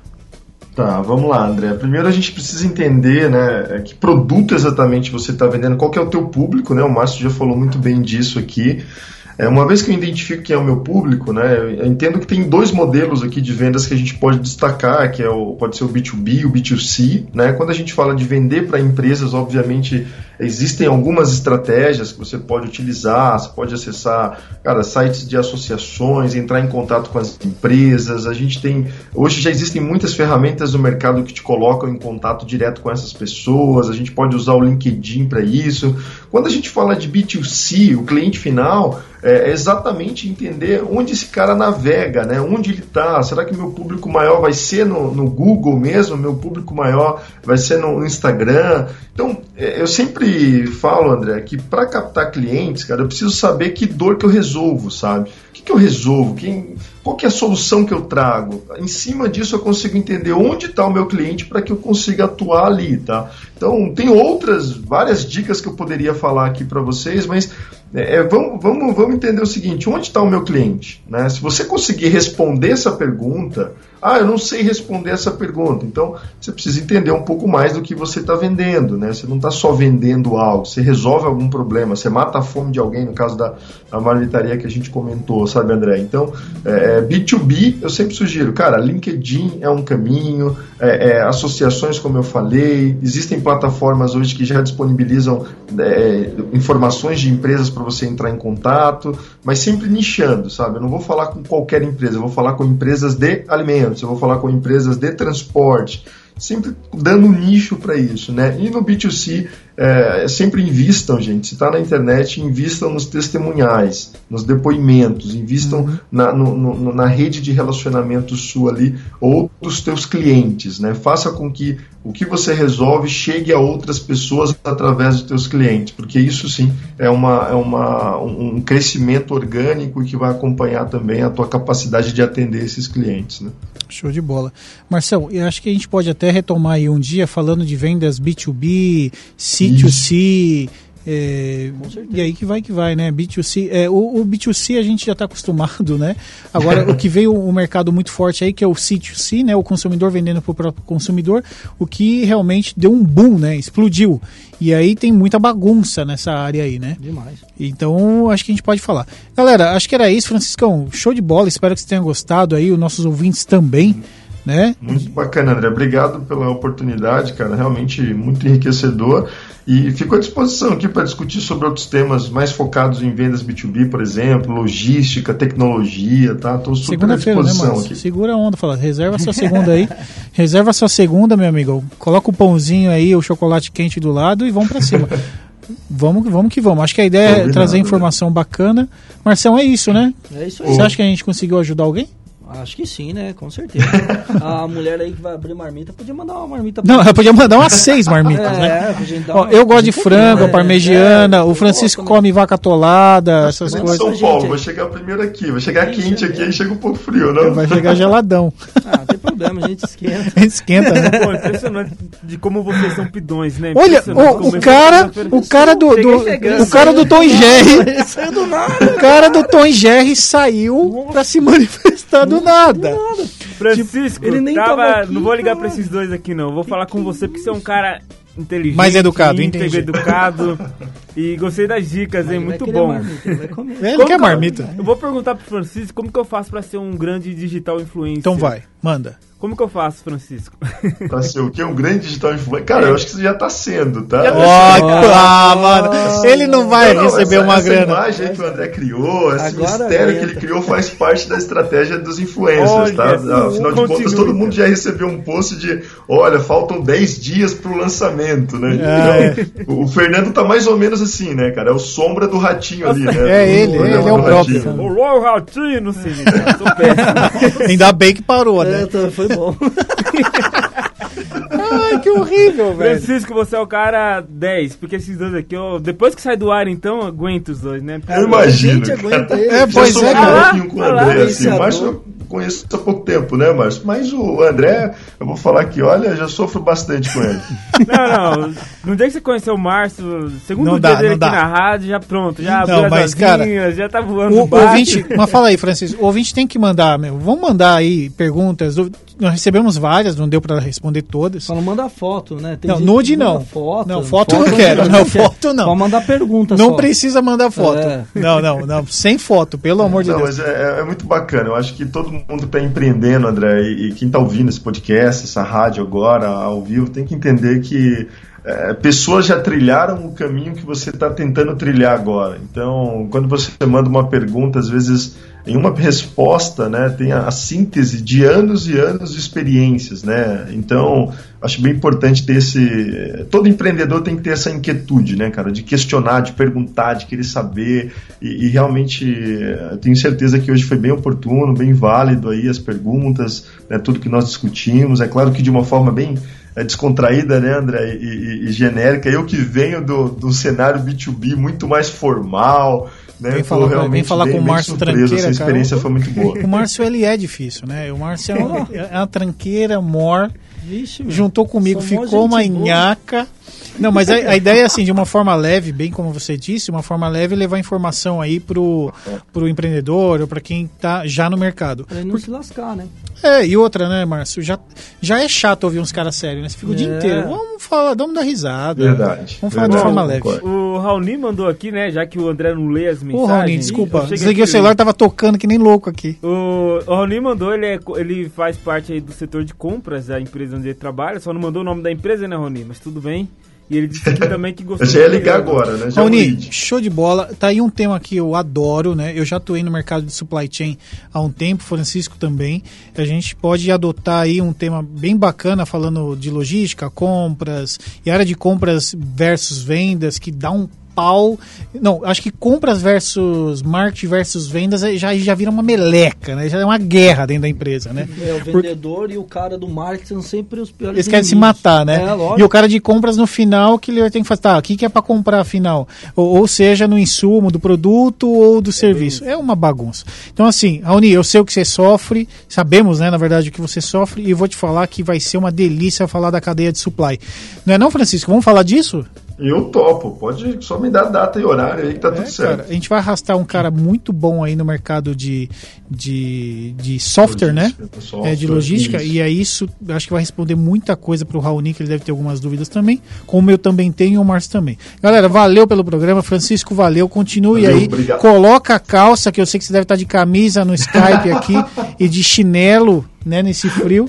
Speaker 4: Tá, vamos lá, André. Primeiro a gente precisa entender, né, é, que produto exatamente você está vendendo, qual que é o teu público, né? O Márcio já falou muito bem disso aqui. É, uma vez que eu identifico quem é o meu público, né, eu entendo que tem dois modelos aqui de vendas que a gente pode destacar, que é o, pode ser o B2B e o B2C. Né? Quando a gente fala de vender para empresas, obviamente existem algumas estratégias que você pode utilizar, você pode acessar cara, sites de associações, entrar em contato com as empresas. A gente tem. Hoje já existem muitas ferramentas no mercado que te colocam em contato direto com essas pessoas, a gente pode usar o LinkedIn para isso. Quando a gente fala de B2C, o cliente final, é, é exatamente entender onde esse cara navega, né? onde ele está. Será que meu público maior vai ser no, no Google mesmo? Meu público maior vai ser no, Instagram? Então, é, eu sempre falo, André, que para captar clientes, cara, eu preciso saber que dor que eu resolvo, sabe? O que, que eu resolvo? Quem, qual é a solução que eu trago? Em cima disso eu consigo entender onde está o meu cliente para que eu consiga atuar ali, tá? Então, tem outras, várias dicas que eu poderia falar aqui para vocês, mas é, é, vamos, vamos, vamos entender o seguinte: onde está o meu cliente? Né? Se você conseguir responder essa pergunta, ah, eu não sei responder essa pergunta, então você precisa entender um pouco mais do que você está vendendo. Né? Você não está só vendendo algo, você resolve algum problema, você mata a fome de alguém, no caso da, da marmitaria que a gente comentou, sabe, André? Então, é, B2B, é, eu sempre sugiro, cara, LinkedIn é um caminho, é, é, associações, como eu falei, existem plataformas hoje que já disponibilizam é, informações de empresas para você entrar em contato, mas sempre nichando, sabe? Eu não vou falar com qualquer empresa, eu vou falar com empresas de alimentos, eu vou falar com empresas de transporte, sempre dando nicho para isso, né? E no B2C, é, sempre invistam, gente. Se está na internet, invistam nos testemunhais, nos depoimentos, invistam uhum. na, no, no, na rede de relacionamento sua ali ou dos teus clientes, né? Faça com que o que você resolve chegue a outras pessoas através dos teus clientes, porque isso sim é, uma, é uma, um crescimento orgânico que vai acompanhar também a tua capacidade de atender esses clientes, né?
Speaker 2: Show de bola. Marcelo, eu acho que a gente pode até retomar aí um dia falando de vendas B2B, C2C, É, e aí que vai que vai, né? B2C. É, o, o B2C a gente já está acostumado, né? Agora, o que veio o mercado muito forte aí, que é o C2C, né? O consumidor vendendo para o próprio consumidor, o que realmente deu um boom, né? Explodiu. E aí tem muita bagunça nessa área aí, né?
Speaker 3: Demais.
Speaker 2: Então, acho que a gente pode falar. Galera, acho que era isso, Franciscão. Show de bola. Espero que vocês tenham gostado aí, os nossos ouvintes também. Né?
Speaker 4: Muito bacana, André. Obrigado pela oportunidade, cara. Realmente muito enriquecedor. E fico à disposição aqui para discutir sobre outros temas mais focados em vendas B2B, por exemplo, logística, tecnologia, tá? Estou super à
Speaker 2: né,
Speaker 4: disposição
Speaker 2: né,
Speaker 4: aqui.
Speaker 2: Segura a onda, fala. Reserva sua segunda aí. Reserva sua segunda, meu amigo. Coloca o pãozinho aí, o chocolate quente do lado e vamos para cima. vamos, vamos que vamos. Acho que a ideia é trazer informação bacana. Marcelo, é isso, né?
Speaker 3: É isso aí.
Speaker 2: Você acha que a gente conseguiu ajudar alguém?
Speaker 3: Acho que sim, né? Com certeza. a mulher aí que vai abrir marmita podia mandar uma marmita.
Speaker 2: Não, ela podia mandar umas seis marmitas, é, né? Ó, eu gosto de frango, né? parmegiana, é, o Francisco gosto, come vaca atolada, essas coisas.
Speaker 4: São Paulo, vai chegar primeiro aqui, vai chegar quente aqui, aí chega um pouco frio, não?
Speaker 2: Vai chegar geladão.
Speaker 3: Ah, não tem problema, a gente esquenta.
Speaker 2: A gente esquenta, né?
Speaker 7: Pô, impressionante de como vocês são pidões, né?
Speaker 2: Olha, o, o cara, o cara do, do o cara do Tom Jerry,
Speaker 3: saiu do nada.
Speaker 2: O cara do Tom Jerry saiu pra se manifestar do nada.
Speaker 7: Francisco, ele nem tava, aqui, não vou ligar para esses dois aqui não. Vou falar com você porque você é um cara inteligente,
Speaker 2: mais educado,
Speaker 7: íntegro, educado. e gostei das dicas, hein? Muito bom.
Speaker 2: Marmita, ele, ele quer marmita.
Speaker 7: Eu vou perguntar pro Francisco como que eu faço para ser um grande digital influencer.
Speaker 2: Então vai, manda.
Speaker 7: Como que eu faço, Francisco?
Speaker 4: Pra ser o quê? Um grande digital influencer? Cara, eu acho que você já tá sendo, tá?
Speaker 2: Oh, ah, mano. Ele não vai não, receber essa, uma
Speaker 4: essa
Speaker 2: grana.
Speaker 4: Essa imagem que o André criou, esse Agora mistério que ele criou faz parte da estratégia dos influencers, olha, tá? Afinal de contas, todo mundo já recebeu um post de, olha, faltam 10 dias pro lançamento, né? É. Então, o Fernando tá mais ou menos assim, né, cara? É o sombra do ratinho ali, né?
Speaker 2: É ele, ele é o próprio.
Speaker 7: O ratinho, não sei.
Speaker 2: Ainda bem que parou, né?
Speaker 3: É, foi bom.
Speaker 2: Ai, que horrível, velho.
Speaker 7: Francisco, você é o cara 10, porque esses dois aqui, eu, depois que sai do ar, então, eu aguento os dois, né?
Speaker 4: Eu imagino. A gente aguenta ele.
Speaker 2: É, pois é,
Speaker 4: cara. Um com o André, assim, o Márcio conheço há pouco tempo, né, Márcio? Mas o André, eu vou falar que, olha, já sofro bastante com ele.
Speaker 7: Não, não. No dia que você conheceu o Márcio, segundo não dia dá, dele aqui dá. na rádio, já pronto, já
Speaker 2: não, abriu mas, cara,
Speaker 7: já tá voando
Speaker 2: o, o ouvinte, Mas fala aí, Francisco, o ouvinte tem que mandar, meu, vamos mandar aí perguntas, nós recebemos várias, não deu para responder todas.
Speaker 3: Só não manda foto, né?
Speaker 2: Tem não, nude não.
Speaker 3: Foto,
Speaker 2: não, foto, foto não quero. Não, foto não.
Speaker 3: Só mandar pergunta
Speaker 2: Não
Speaker 3: só.
Speaker 2: precisa mandar foto. É. Não, não, não. Sem foto, pelo amor de
Speaker 4: não,
Speaker 2: Deus.
Speaker 4: Mas é, é, muito bacana. Eu acho que todo mundo está empreendendo, André, e, e quem está ouvindo esse podcast, essa rádio agora, ao vivo, tem que entender que é, pessoas já trilharam o caminho que você está tentando trilhar agora. Então, quando você manda uma pergunta, às vezes em uma resposta, né, tem a, a, síntese de anos e anos de experiências, né? Então, acho bem importante ter esse. Todo empreendedor tem que ter essa inquietude, né, cara, de questionar, de perguntar, de querer saber. E, e realmente, tenho certeza que hoje foi bem oportuno, bem válido aí as perguntas, né, tudo que nós discutimos. É claro que de uma forma bem descontraída, né, André, e, e, e, genérica. Eu que venho do, do cenário B2B muito mais formal, né?
Speaker 2: Vem falar, vem falar com o Márcio Tranqueira,
Speaker 4: Essa experiência
Speaker 2: cara.
Speaker 4: foi muito boa.
Speaker 2: O Márcio, ele é difícil, né? O Márcio é uma, é uma tranqueira, mor, Vixe, juntou comigo, ficou uma nhaca. Não, mas a, a, ideia é assim, de uma forma leve, bem como você disse, uma forma leve levar informação aí pro, pro empreendedor ou para quem tá já no mercado.
Speaker 3: Pra ele não se lascar, né?
Speaker 2: É, e outra, né, Márcio? Já, já é chato ouvir uns caras sérios, né? Você fica o é. dia inteiro. Vamos falar, vamos dar risada.
Speaker 4: Verdade.
Speaker 2: Vamos falar verdade. de forma leve.
Speaker 7: O Raoni mandou aqui, né? Já que o André não lê as mensagens.
Speaker 2: Ô, Raoni, desculpa. Desliguei o celular, tava tocando que nem louco aqui.
Speaker 7: O, o Raoni mandou, ele, é, ele faz parte aí do setor de compras da empresa onde ele trabalha. Só não mandou o nome da empresa, né, Raoni? Mas tudo bem. E ele disse aqui também que gostou.
Speaker 4: Eu já ia ligar agora, né? Já
Speaker 2: Raoni, show de bola. Tá aí um tema que eu adoro, né? Eu já atuei no mercado de supply chain há um tempo, Francisco também. A gente pode adotar aí um tema bem bacana falando de logística, compras e área de compras versus vendas, que dá um pau. Não, acho que compras versus marketing versus vendas já, já vira uma meleca, né? Já é uma guerra dentro da empresa, né?
Speaker 3: É, o vendedor Porque... e o cara do marketing são sempre os piores
Speaker 2: Eles querem se matar, né? É, e o cara de compras no final que ele tem que fazer, tá, o que, que é para comprar afinal? Ou, ou, seja, no insumo do produto ou do é serviço. É uma bagunça. Então, assim, Raoni, eu sei o que você sofre, sabemos, né, na verdade, o que você sofre, e vou te falar que vai ser uma delícia falar da cadeia de supply. Não é não, Francisco? Vamos falar disso?
Speaker 4: Eu topo, pode só me dar data e horário aí que tá
Speaker 2: É,
Speaker 4: tudo certo.
Speaker 2: cara, a gente vai arrastar um cara muito bom aí no mercado de, de, de software, né?
Speaker 4: Logística, software,
Speaker 2: é, de logística,
Speaker 4: isso.
Speaker 2: e aí isso acho que vai responder muita coisa pro Raoni, que ele deve ter algumas dúvidas também, como eu também tenho e o Márcio também. Galera, valeu pelo programa, Francisco, valeu, continue
Speaker 4: Valeu,
Speaker 2: aí,
Speaker 4: obrigado.
Speaker 2: coloca a calça, que eu sei que você deve estar de camisa no Skype aqui, e de chinelo, né, nesse frio.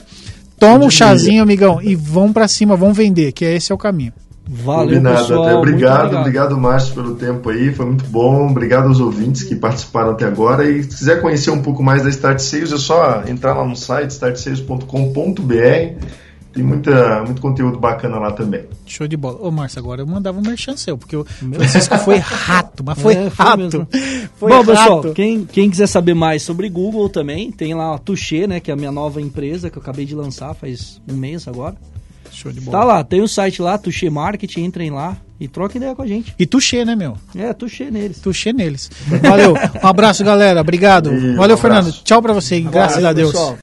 Speaker 2: Toma um chazinho, amigão, e vão pra cima, vão vender, que esse é o caminho.
Speaker 3: Valeu,
Speaker 4: Combinado,
Speaker 3: pessoal.
Speaker 4: até
Speaker 3: muito
Speaker 4: obrigado, obrigado, Márcio, pelo tempo aí, foi muito bom. Obrigado aos ouvintes que participaram até agora. E se quiser conhecer um pouco mais da Start Sales, é só entrar lá no site startsales.com.br. Tem muita, muito conteúdo bacana lá também.
Speaker 2: Show de bola. Ô, Márcio, agora eu mandava um merchan seu, porque o Francisco foi rato, mas foi
Speaker 3: É, foi
Speaker 2: rato. Foi
Speaker 3: Bom,
Speaker 2: rato.
Speaker 3: pessoal, quem, quem quiser saber mais sobre Google também, tem lá a Tuxê, né, que é a minha nova empresa que eu acabei de lançar faz um mês agora.
Speaker 2: Show de bola.
Speaker 3: Tá lá, tem o site lá, Tuxê Marketing, entrem lá e troquem ideia com a gente.
Speaker 2: E tuxê, né, meu?
Speaker 3: É, Tuxê neles.
Speaker 2: Tuxê neles. Valeu. Um abraço, galera. Obrigado.
Speaker 4: E um
Speaker 2: Valeu,
Speaker 4: abraço.
Speaker 2: Fernando. Tchau pra você. hein? Graças a Deus.
Speaker 3: pessoal.